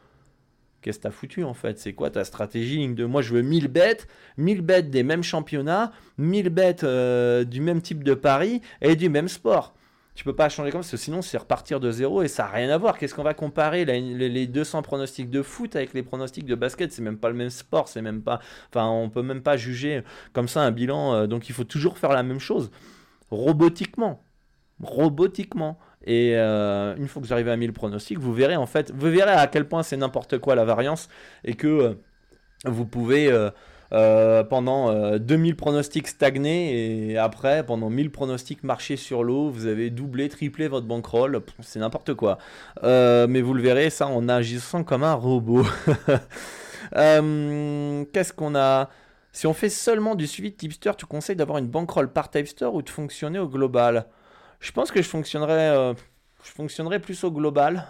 Qu'est-ce que t'as foutu en fait? C'est quoi ta stratégie de moi je veux 1000 bêtes, 1000 bêtes des mêmes championnats, 1000 bêtes euh, du même type de pari et du même sport. Tu peux pas changer comme ça, sinon c'est repartir de zéro et ça n'a rien à voir. Qu'est-ce qu'on va comparer les 200 pronostics de foot avec les pronostics de basket? C'est même pas le même sport, c'est même pas. Enfin, on peut même pas juger comme ça un bilan. Euh, donc il faut toujours faire la même chose, robotiquement, robotiquement. Et euh, une fois que vous arrivez à 1000 pronostics, vous verrez en fait, vous verrez à quel point c'est n'importe quoi la variance et que euh, vous pouvez pendant 2000 euh, pronostics stagnés et après, pendant 1000 pronostics marchés sur l'eau, vous avez doublé, triplé votre bankroll. C'est n'importe quoi. Euh, mais vous le verrez, ça en agissant comme un robot. Qu'est-ce qu'on a? Si on fait seulement du suivi de tipster, tu conseilles d'avoir une bankroll par tipster ou de fonctionner au global? Je pense que je fonctionnerais, je fonctionnerais plus au global.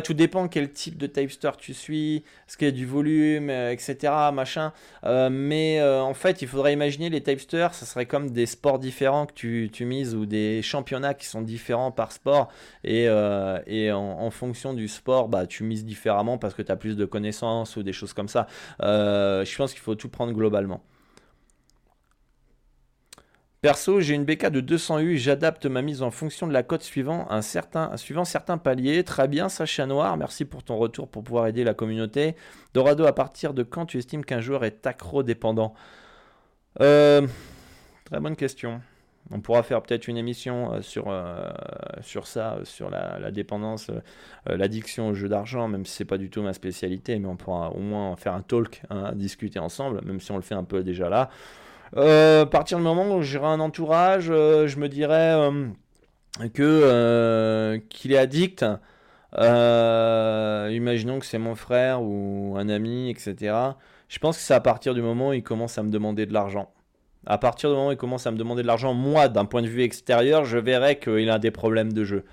Tout dépend quel type de typester tu suis, est-ce qu'il y a du volume, euh, etc. Machin. Euh, mais euh, en fait, il faudrait imaginer les typesters, ça serait comme des sports différents que tu, tu mises ou des championnats qui sont différents par sport. Et, et en, fonction du sport, bah, tu mises différemment parce que tu as plus de connaissances ou des choses comme ça. je pense qu'il faut tout prendre globalement. Perso, j'ai une BK de 200 U, j'adapte ma mise en fonction de la cote suivant, un certain, suivant certains paliers. Très bien, Sacha Noir, merci pour ton retour pour pouvoir aider la communauté. Dorado, à partir de quand tu estimes qu'un joueur est accro-dépendant euh, Très bonne question. On pourra faire peut-être une émission euh, sur, euh, sur ça, sur la, dépendance, l'addiction au jeu d'argent, même si c'est pas du tout ma spécialité, mais on pourra au moins faire un talk, hein, discuter ensemble, même si on le fait un peu déjà là. Euh, à partir du moment où j'aurai un entourage, euh, je me dirais euh, que qu'il est addict. imaginons que c'est mon frère ou un ami, etc. Je pense que c'est à partir du moment où il commence à me demander de l'argent. À partir du moment où il commence à me demander de l'argent, moi, d'un point de vue extérieur, je verrai qu'il a des problèmes de jeu.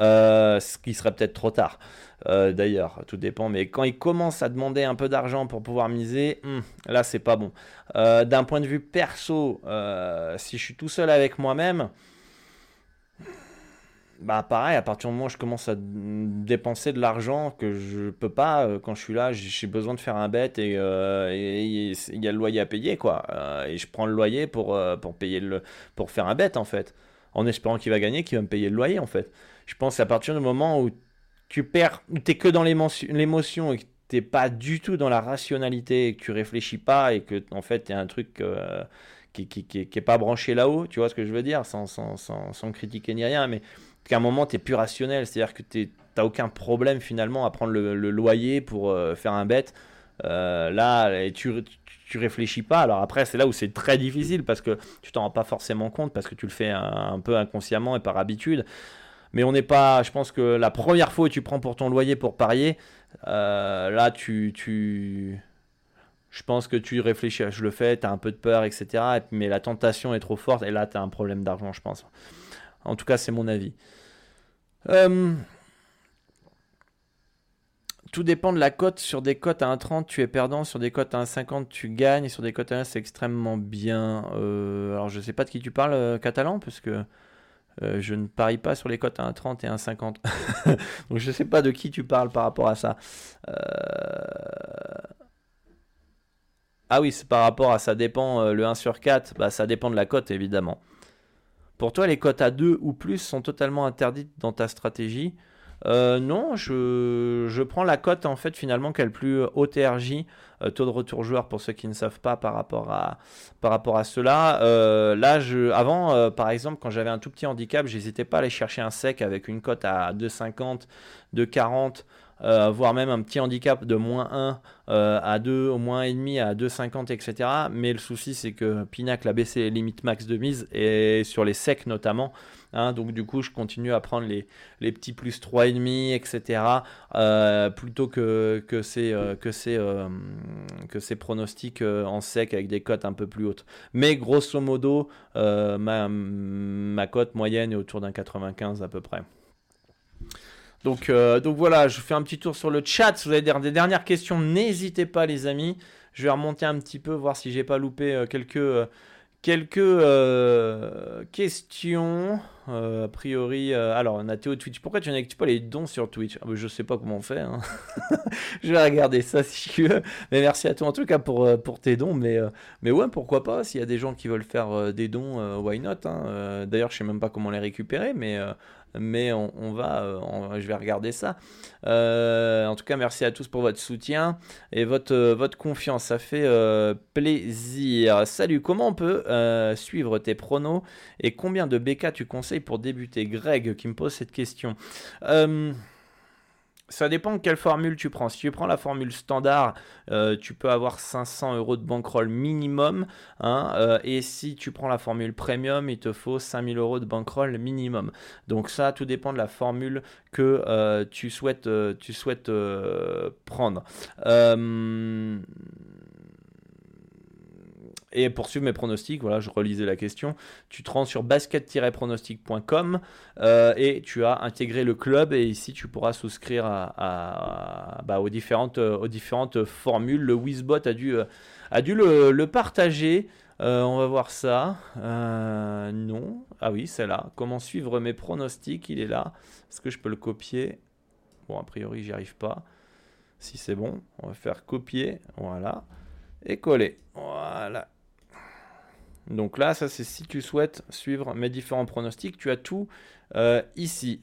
Euh, ce qui serait peut-être trop tard. Euh, d'ailleurs, tout dépend. Mais quand il commence à demander un peu d'argent pour pouvoir miser, hmm, là, c'est pas bon. Euh, d'un point de vue perso, si je suis tout seul avec moi-même, bah pareil, à partir du moment où je commence à dépenser de l'argent que je peux pas, quand je suis là, j'ai besoin de faire un bet et il y a le loyer à payer, quoi. Et je prends le loyer pour, pour, payer le, pour faire un bet, en fait. En espérant qu'il va gagner, qu'il va me payer le loyer, en fait. Je pense à partir du moment où tu perds, où tu es que dans l'émotion et que tu n'es pas du tout dans la rationalité et que tu réfléchis pas et que, en fait, a un truc qui, qui, qui, est pas branché là-haut, tu vois ce que je veux dire, sans, sans, sans, sans critiquer ni rien, mais qu'à un moment, tu es plus rationnel. C'est-à-dire que tu n'as aucun problème finalement à prendre le, loyer pour euh, faire un bet. Euh, là, tu, tu réfléchis pas. Alors après, c'est là où c'est très difficile parce que tu t'en rends pas forcément compte parce que tu le fais un, peu inconsciemment et par habitude. Mais on n'est pas. Je pense que la première fois où tu prends pour ton loyer pour parier, euh, là, tu, tu. Je pense que tu réfléchis, je le fais, tu as un peu de peur, etc. Mais la tentation est trop forte et là, tu as un problème d'argent, je pense. En tout cas, c'est mon avis. Euh, tout dépend de la cote. Sur des cotes à 1,30, tu es perdant. Sur des cotes à 1,50, tu gagnes. Sur des cotes à 1, c'est extrêmement bien. Euh, alors, je ne sais pas de qui tu parles, catalan, parce que je ne parie pas sur les cotes à 1,30 et 1,50. Donc, je ne sais pas de qui tu parles par rapport à ça. Ah oui, c'est par rapport à ça dépend. le 1 sur 4, bah, ça dépend de la cote, évidemment. Pour toi, les cotes à 2 ou plus sont totalement interdites dans ta stratégie. Euh, non, je, prends la cote en fait finalement qui a le plus haut TRJ, euh, taux de retour joueur pour ceux qui ne savent pas par rapport à, cela. Euh, là, avant, par exemple, quand j'avais un tout petit handicap, j'hésitais pas à aller chercher un sec avec une cote à 2,50, 2,40. Euh, voire même un petit handicap de moins 1 euh, à 2, au moins 1,5 à 2,50, etc. Mais le souci, c'est que Pinacle a baissé les limites max de mise, et sur les secs notamment. Hein. donc du coup, je continue à prendre les, les petits plus 3,5, etc. Euh, plutôt que, que, ces, que, que pronostics en sec avec des cotes un peu plus hautes. Mais grosso modo, ma, ma cote moyenne est autour d'un 95 à peu près. Donc, euh, donc voilà, je fais un petit tour sur le chat. Si vous avez des, dernières questions, n'hésitez pas, les amis. Je vais remonter un petit peu, voir si j'ai pas loupé euh, quelques, euh, quelques questions. a priori, alors on a Twitch. Pourquoi tu n'actives pas les dons sur Twitch? Ah, bah, Je sais pas comment on fait. Hein. je vais regarder ça si tu veux. Mais merci à toi en tout cas pour, tes dons. Mais, mais ouais, pourquoi pas? S'il y a des gens qui veulent faire des dons, why not hein. D'ailleurs, je sais même pas comment les récupérer, mais mais on, va, euh, je vais regarder ça. Euh, en tout cas, merci à tous pour votre soutien et votre, euh, votre confiance, ça fait plaisir. Salut, comment on peut suivre tes pronos et combien de BK tu conseilles pour débuter? Greg qui me pose cette question ça dépend de quelle formule tu prends. Si tu prends la formule standard, euh, tu peux avoir 500 euros de bankroll minimum. Hein, euh, et si tu prends la formule premium, il te faut 5000 euros de bankroll minimum. Donc ça, tout dépend de la formule que euh, tu souhaites, tu souhaites prendre. Et pour suivre mes pronostics, voilà, je relisais la question. Tu te rends sur basket-pronostic.com euh, et tu as intégré le club et ici tu pourras souscrire bah, aux, différentes, euh, formules. Le Wizbot a dû, euh, a dû le, partager. on va voir ça. non. Ah oui, c'est là. Comment suivre mes pronostics? Il est là. Est-ce que je peux le copier? Bon, a priori, j'y arrive pas. Si c'est bon, on va faire copier. Voilà. Et coller. Voilà. Donc là, ça c'est si tu souhaites suivre mes différents pronostics, tu as tout euh, ici.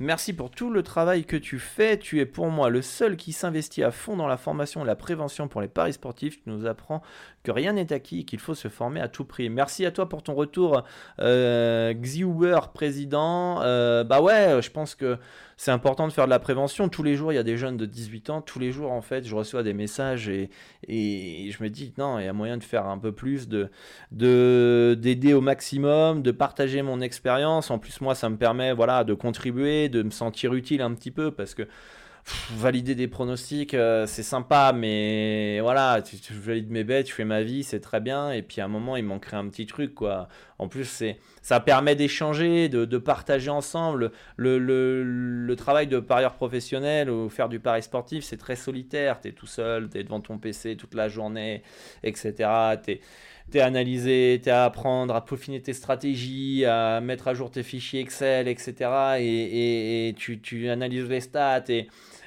Merci pour tout le travail que tu fais. Tu es pour moi le seul qui s'investit à fond dans la formation et la prévention pour les paris sportifs. Tu nous apprends que rien n'est acquis et qu'il faut se former à tout prix. Merci à toi pour ton retour, euh, président. Euh, bah ouais, je pense que c'est important de faire de la prévention. Tous les jours, il y a des jeunes de 18 ans. Tous les jours, en fait, je reçois des messages et, je me dis, non, il y a moyen de faire un peu plus, de d'aider au maximum, de partager mon expérience. En plus, moi, ça me permet voilà, de contribuer, de me sentir utile un petit peu parce que valider des pronostics, euh, c'est sympa, mais voilà, tu, tu, valides mes bêtes, je fais ma vie, c'est très bien. Et puis à un moment, il manquerait un petit truc, quoi. En plus, c'est, ça permet d'échanger, de, de, partager ensemble. Le, le, le, travail de parieur professionnel ou faire du pari sportif, c'est très solitaire. Tu es tout seul, tu es devant ton PC toute la journée, etc. Tu es analysé, tu à apprendre, à peaufiner tes stratégies, à mettre à jour tes fichiers Excel, etc. Et, tu, tu, analyses les stats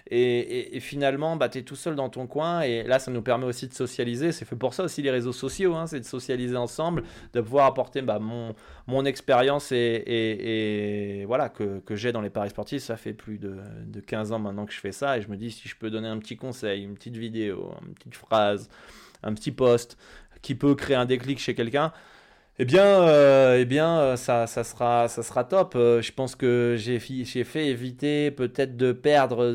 et, finalement, bah, tu es tout seul dans ton coin. Et là, ça nous permet aussi de socialiser. C'est fait pour ça aussi les réseaux sociaux, hein, c'est de socialiser ensemble, de pouvoir apporter bah, mon, mon expérience et, voilà, que, que j'ai dans les paris sportifs. Ça fait plus de, de 15 ans maintenant que je fais ça. Et je me dis, si je peux donner un petit conseil, une petite vidéo, une petite phrase, un petit post qui peut créer un déclic chez quelqu'un, eh bien, euh, eh bien euh, ça, ça, sera, ça sera top. Euh, je pense que j'ai fait éviter peut-être de perdre,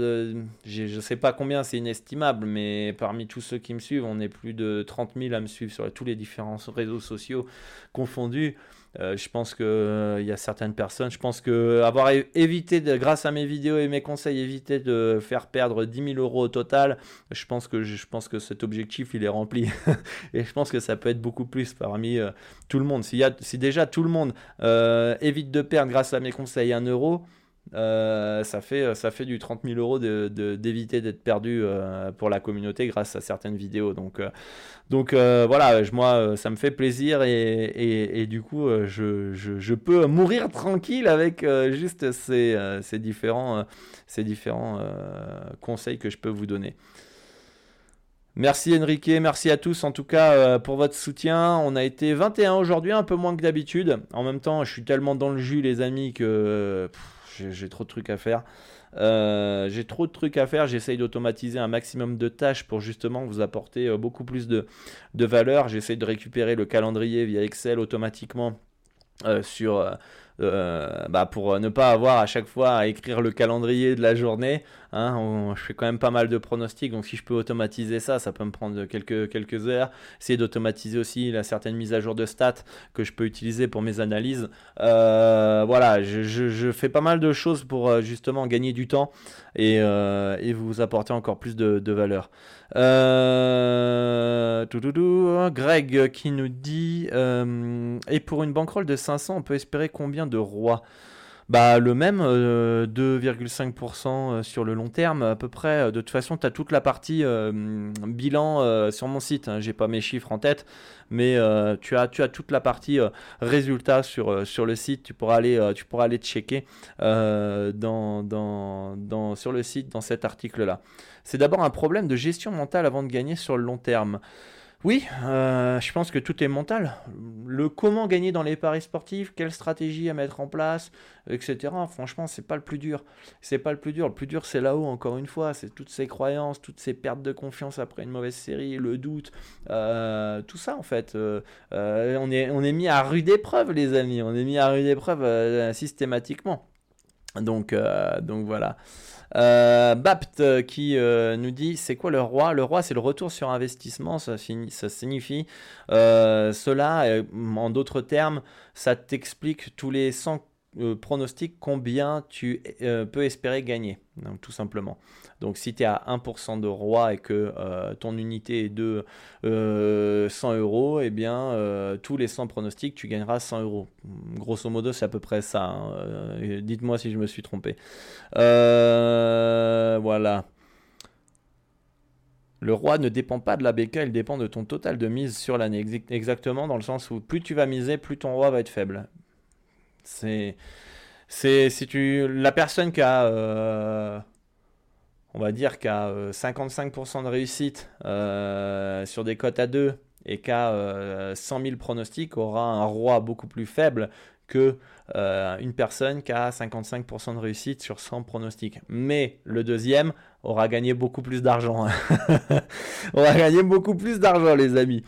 je ne sais pas combien, c'est inestimable, mais parmi tous ceux qui me suivent, on est plus de 30 000 à me suivre sur tous les différents réseaux sociaux confondus. Euh, je pense qu'il euh, y a certaines personnes, je pense que avoir évité, de, grâce à mes vidéos et mes conseils, éviter de faire perdre 10 000 euros au total, je pense que, je, pense que cet objectif, il est rempli. et je pense que ça peut être beaucoup plus parmi euh, tout le monde. Si, si déjà tout le monde évite de perdre grâce à mes conseils 1 euro, euh, ça, fait, ça fait du 30 000 euros d'éviter de, d'être perdu euh, pour la communauté grâce à certaines vidéos. Donc, euh, donc voilà, moi, ça me fait plaisir et, et, du coup, je, je, peux mourir tranquille avec juste ces, ces, différents, ces différents conseils que je peux vous donner. Merci Enrique, merci à tous en tout cas pour votre soutien. On a été 21 aujourd'hui, un peu moins que d'habitude. En même temps, je suis tellement dans le jus les amis que j'ai trop de trucs à faire. Euh, j'ai trop de trucs à faire, j'essaye d'automatiser un maximum de tâches pour justement vous apporter euh, beaucoup plus de, de valeur. J'essaye de récupérer le calendrier via Excel automatiquement euh, sur bah pour ne pas avoir à chaque fois à écrire le calendrier de la journée. Hein, je fais quand même pas mal de pronostics, donc si je peux automatiser ça, ça peut me prendre quelques, quelques heures. Essayer d'automatiser aussi la certaine mise à jour de stats que je peux utiliser pour mes analyses. Euh, voilà, je, je, fais pas mal de choses pour euh, justement gagner du temps et, et vous apporter encore plus de, de valeur. Euh, Greg qui nous dit Et pour une bankroll de 500, on peut espérer combien de rois? Bah, le même, 2,5% euh, euh, sur le long terme, à peu près. De toute façon, tu as toute la partie euh, bilan sur mon site. Hein. J'ai pas mes chiffres en tête, mais tu, as, tu as toute la partie résultats sur, sur le site. Tu pourras aller, tu pourras aller checker dans, dans, dans, sur le site dans cet article-là. C'est d'abord un problème de gestion mentale avant de gagner sur le long terme. Oui, euh, je pense que tout est mental. Le comment gagner dans les paris sportifs, quelle stratégie à mettre en place, etc. Franchement, c'est pas le plus dur. C'est pas le plus dur. Le plus dur, c'est là-haut. Encore une fois, c'est toutes ces croyances, toutes ces pertes de confiance après une mauvaise série, le doute, euh, tout ça en fait. Euh, on est mis à rude épreuve, les amis. On est mis à rude épreuve systématiquement. Donc donc voilà. Euh, Bapt euh, qui euh, nous dit c'est quoi le roi? Le roi c'est le retour sur investissement, ça, signifie cela, en d'autres termes, ça t'explique tous les 100 pronostics combien tu peux espérer gagner, tout simplement. Donc si tu es à 1% de roi et que euh, ton unité est de 100 euh, euros, eh bien euh, tous les 100 pronostics, tu gagneras 100 euros. Grosso modo, c'est à peu près ça. Hein. Dites-moi si je me suis trompé. voilà. Le roi ne dépend pas de la BK, il dépend de ton total de mise sur l'année. Exactement, dans le sens où plus tu vas miser, plus ton roi va être faible. C'est. C'est si tu la personne qui a on va dire qu'à 55% euh, de réussite euh, sur des cotes à 2 et qu'à 100 000 pronostics aura un roi beaucoup plus faible que euh, une personne qui a 55% de réussite sur 100 pronostics. Mais le deuxième aura gagné beaucoup plus d'argent. aura gagné beaucoup plus d'argent, les amis.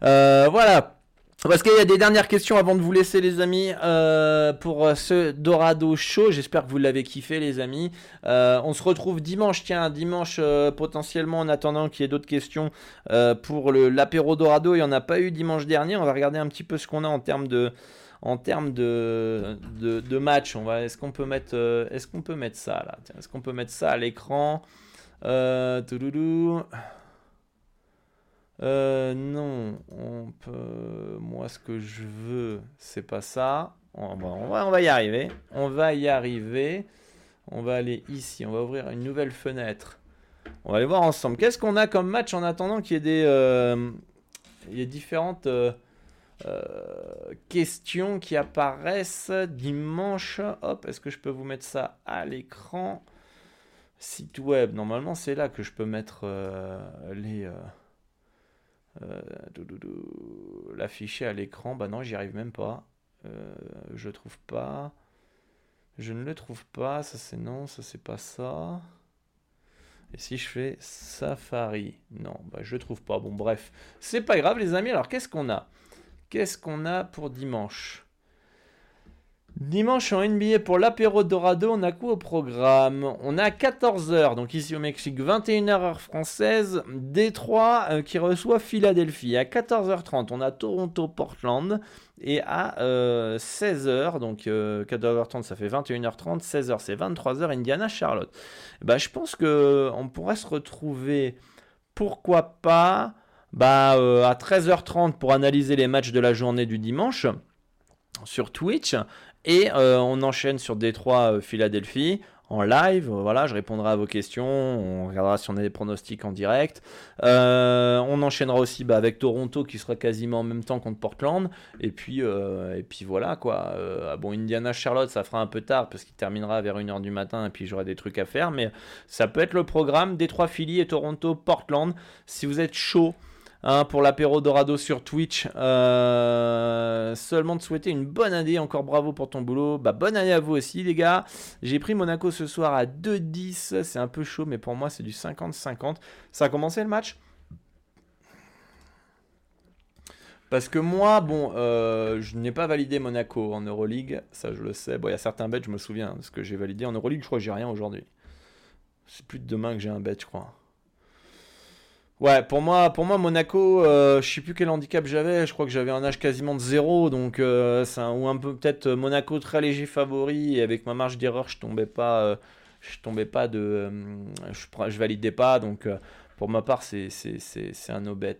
voilà. Parce qu'il y a des dernières questions avant de vous laisser les amis euh, pour euh, ce Dorado Show. J'espère que vous l'avez kiffé les amis. Euh, on se retrouve dimanche, tiens, dimanche potentiellement en attendant qu'il y ait d'autres questions pour l'apéro Dorado. Il n'y en a pas eu dimanche dernier. On va regarder un petit peu ce qu'on a en termes de, en termes de, de, match, est-ce qu'on peut mettre, est-ce peut mettre ça là? Est-ce qu'on peut mettre ça à l'écran? Euh, euh, non, on peut. Moi, ce que je veux, c'est pas ça. On va, y arriver. On va y arriver. On va aller ici. On va ouvrir une nouvelle fenêtre. On va aller voir ensemble. Qu'est-ce qu'on a comme match en attendant qu'il y ait des, euh, il y ait différentes euh, euh, questions qui apparaissent dimanche? Hop, est-ce que je peux vous mettre ça à l'écran? Site web. Normalement, c'est là que je peux mettre les l'afficher à l'écran. Bah non, j'y arrive même pas. je trouve pas. Je ne le trouve pas. Ça c'est non, ça c'est pas ça. Et si je fais Safari? Non, bah, je trouve pas. Bon, bref. C'est pas grave, les amis. Alors, qu'est-ce qu'on a? Qu'est-ce qu'on a pour dimanche? Dimanche en NBA pour l'apéro Dorado, on a quoi au programme? On a 14h, donc ici au Mexique, 21h heure française, Détroit euh, qui reçoit Philadelphie. À 14h30, on a Toronto-Portland. Et à 16h, euh, donc 14h30 euh, ça fait 21h30, 16h c'est 23h, Indiana-Charlotte. Bah, je pense qu'on pourrait se retrouver, pourquoi pas, bah, à 13h30 pour analyser les matchs de la journée du dimanche sur Twitch et euh, on enchaîne sur Détroit euh, Philadelphie en live. Voilà, je répondrai à vos questions. On regardera si on a des pronostics en direct. Euh, on enchaînera aussi bah, avec Toronto qui sera quasiment en même temps contre Portland. Et puis, et puis voilà quoi. Ah bon, Indiana Charlotte, ça fera un peu tard parce qu'il terminera vers 1h du matin et puis j'aurai des trucs à faire. Mais ça peut être le programme Détroit Philly et Toronto Portland. Si vous êtes chaud. Hein, pour l'apéro Dorado sur Twitch. Euh, seulement de souhaiter une bonne année. Encore bravo pour ton boulot. Bah, bonne année à vous aussi, les gars. J'ai pris Monaco ce soir à 2-10. C'est un peu chaud, mais pour moi, c'est du 50-50. Ça a commencé le match? Parce que moi, bon, euh, je n'ai pas validé Monaco en Euroleague, ça je le sais. Bon, il y a certains bêtes, je me souviens ce que j'ai validé en Euroleague, je crois que j'ai rien aujourd'hui. C'est plus de demain que j'ai un bet, je crois. Ouais, pour moi, pour moi Monaco, euh, je sais plus quel handicap j'avais. Je crois que j'avais un âge quasiment de zéro, donc euh, ou un peu peut-être euh, Monaco très léger favori. Et avec ma marge d'erreur, je tombais pas, euh, je tombais pas de, je, je validais pas. Donc pour ma part, c'est c'est c'est un no bet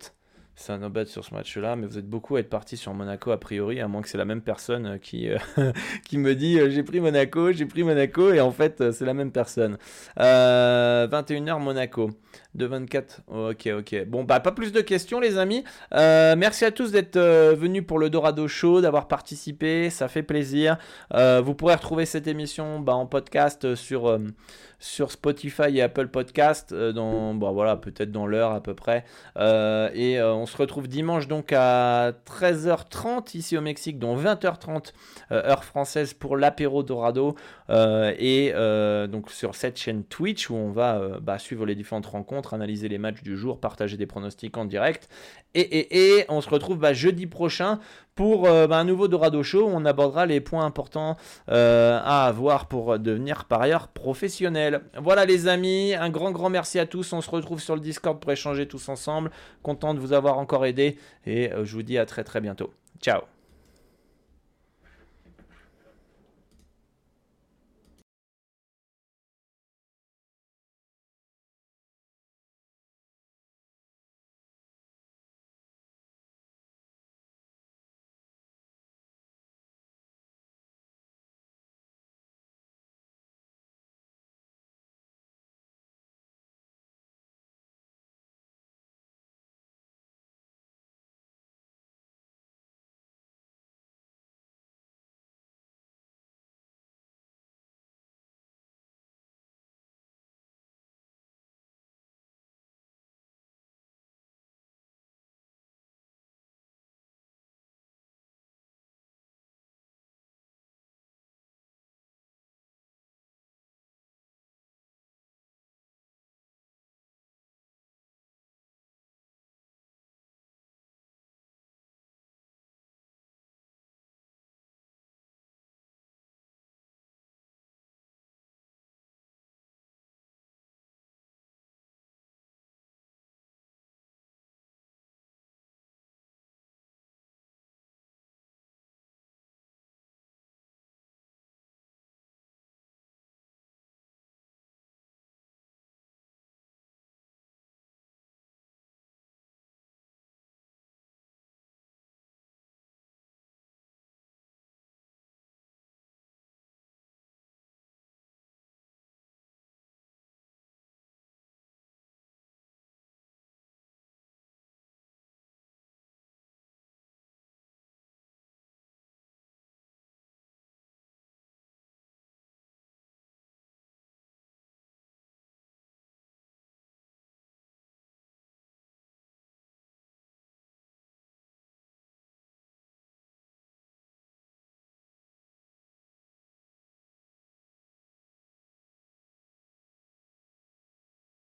c'est un no sur ce match-là, mais vous êtes beaucoup à être parti sur Monaco a priori, à moins que c'est la même personne qui, qui me dit j'ai pris Monaco, j'ai pris Monaco, et en fait c'est la même personne. 21h Monaco de 24. Ok, ok. Bon, bah, pas plus de questions, les amis. Euh, merci à tous d'être euh, venus pour le Dorado Show, d'avoir participé. Ça fait plaisir. Euh, vous pourrez retrouver cette émission bah, en podcast sur, Spotify et Apple Podcast. dans, bon, voilà, peut-être dans l'heure à peu près. et on se retrouve dimanche donc à 13h30 ici au Mexique, donc 20h30 heure française pour l'apéro Dorado. et donc sur cette chaîne Twitch où on va bah, suivre les différentes rencontres analyser les matchs du jour, partager des pronostics en direct. Et, et, on se retrouve bah, jeudi prochain pour euh, bah, un nouveau Dorado Show où on abordera les points importants euh, à avoir pour devenir par ailleurs professionnel. Voilà les amis, un grand grand merci à tous. On se retrouve sur le Discord pour échanger tous ensemble. Content de vous avoir encore aidé et euh, je vous dis à très très bientôt. Ciao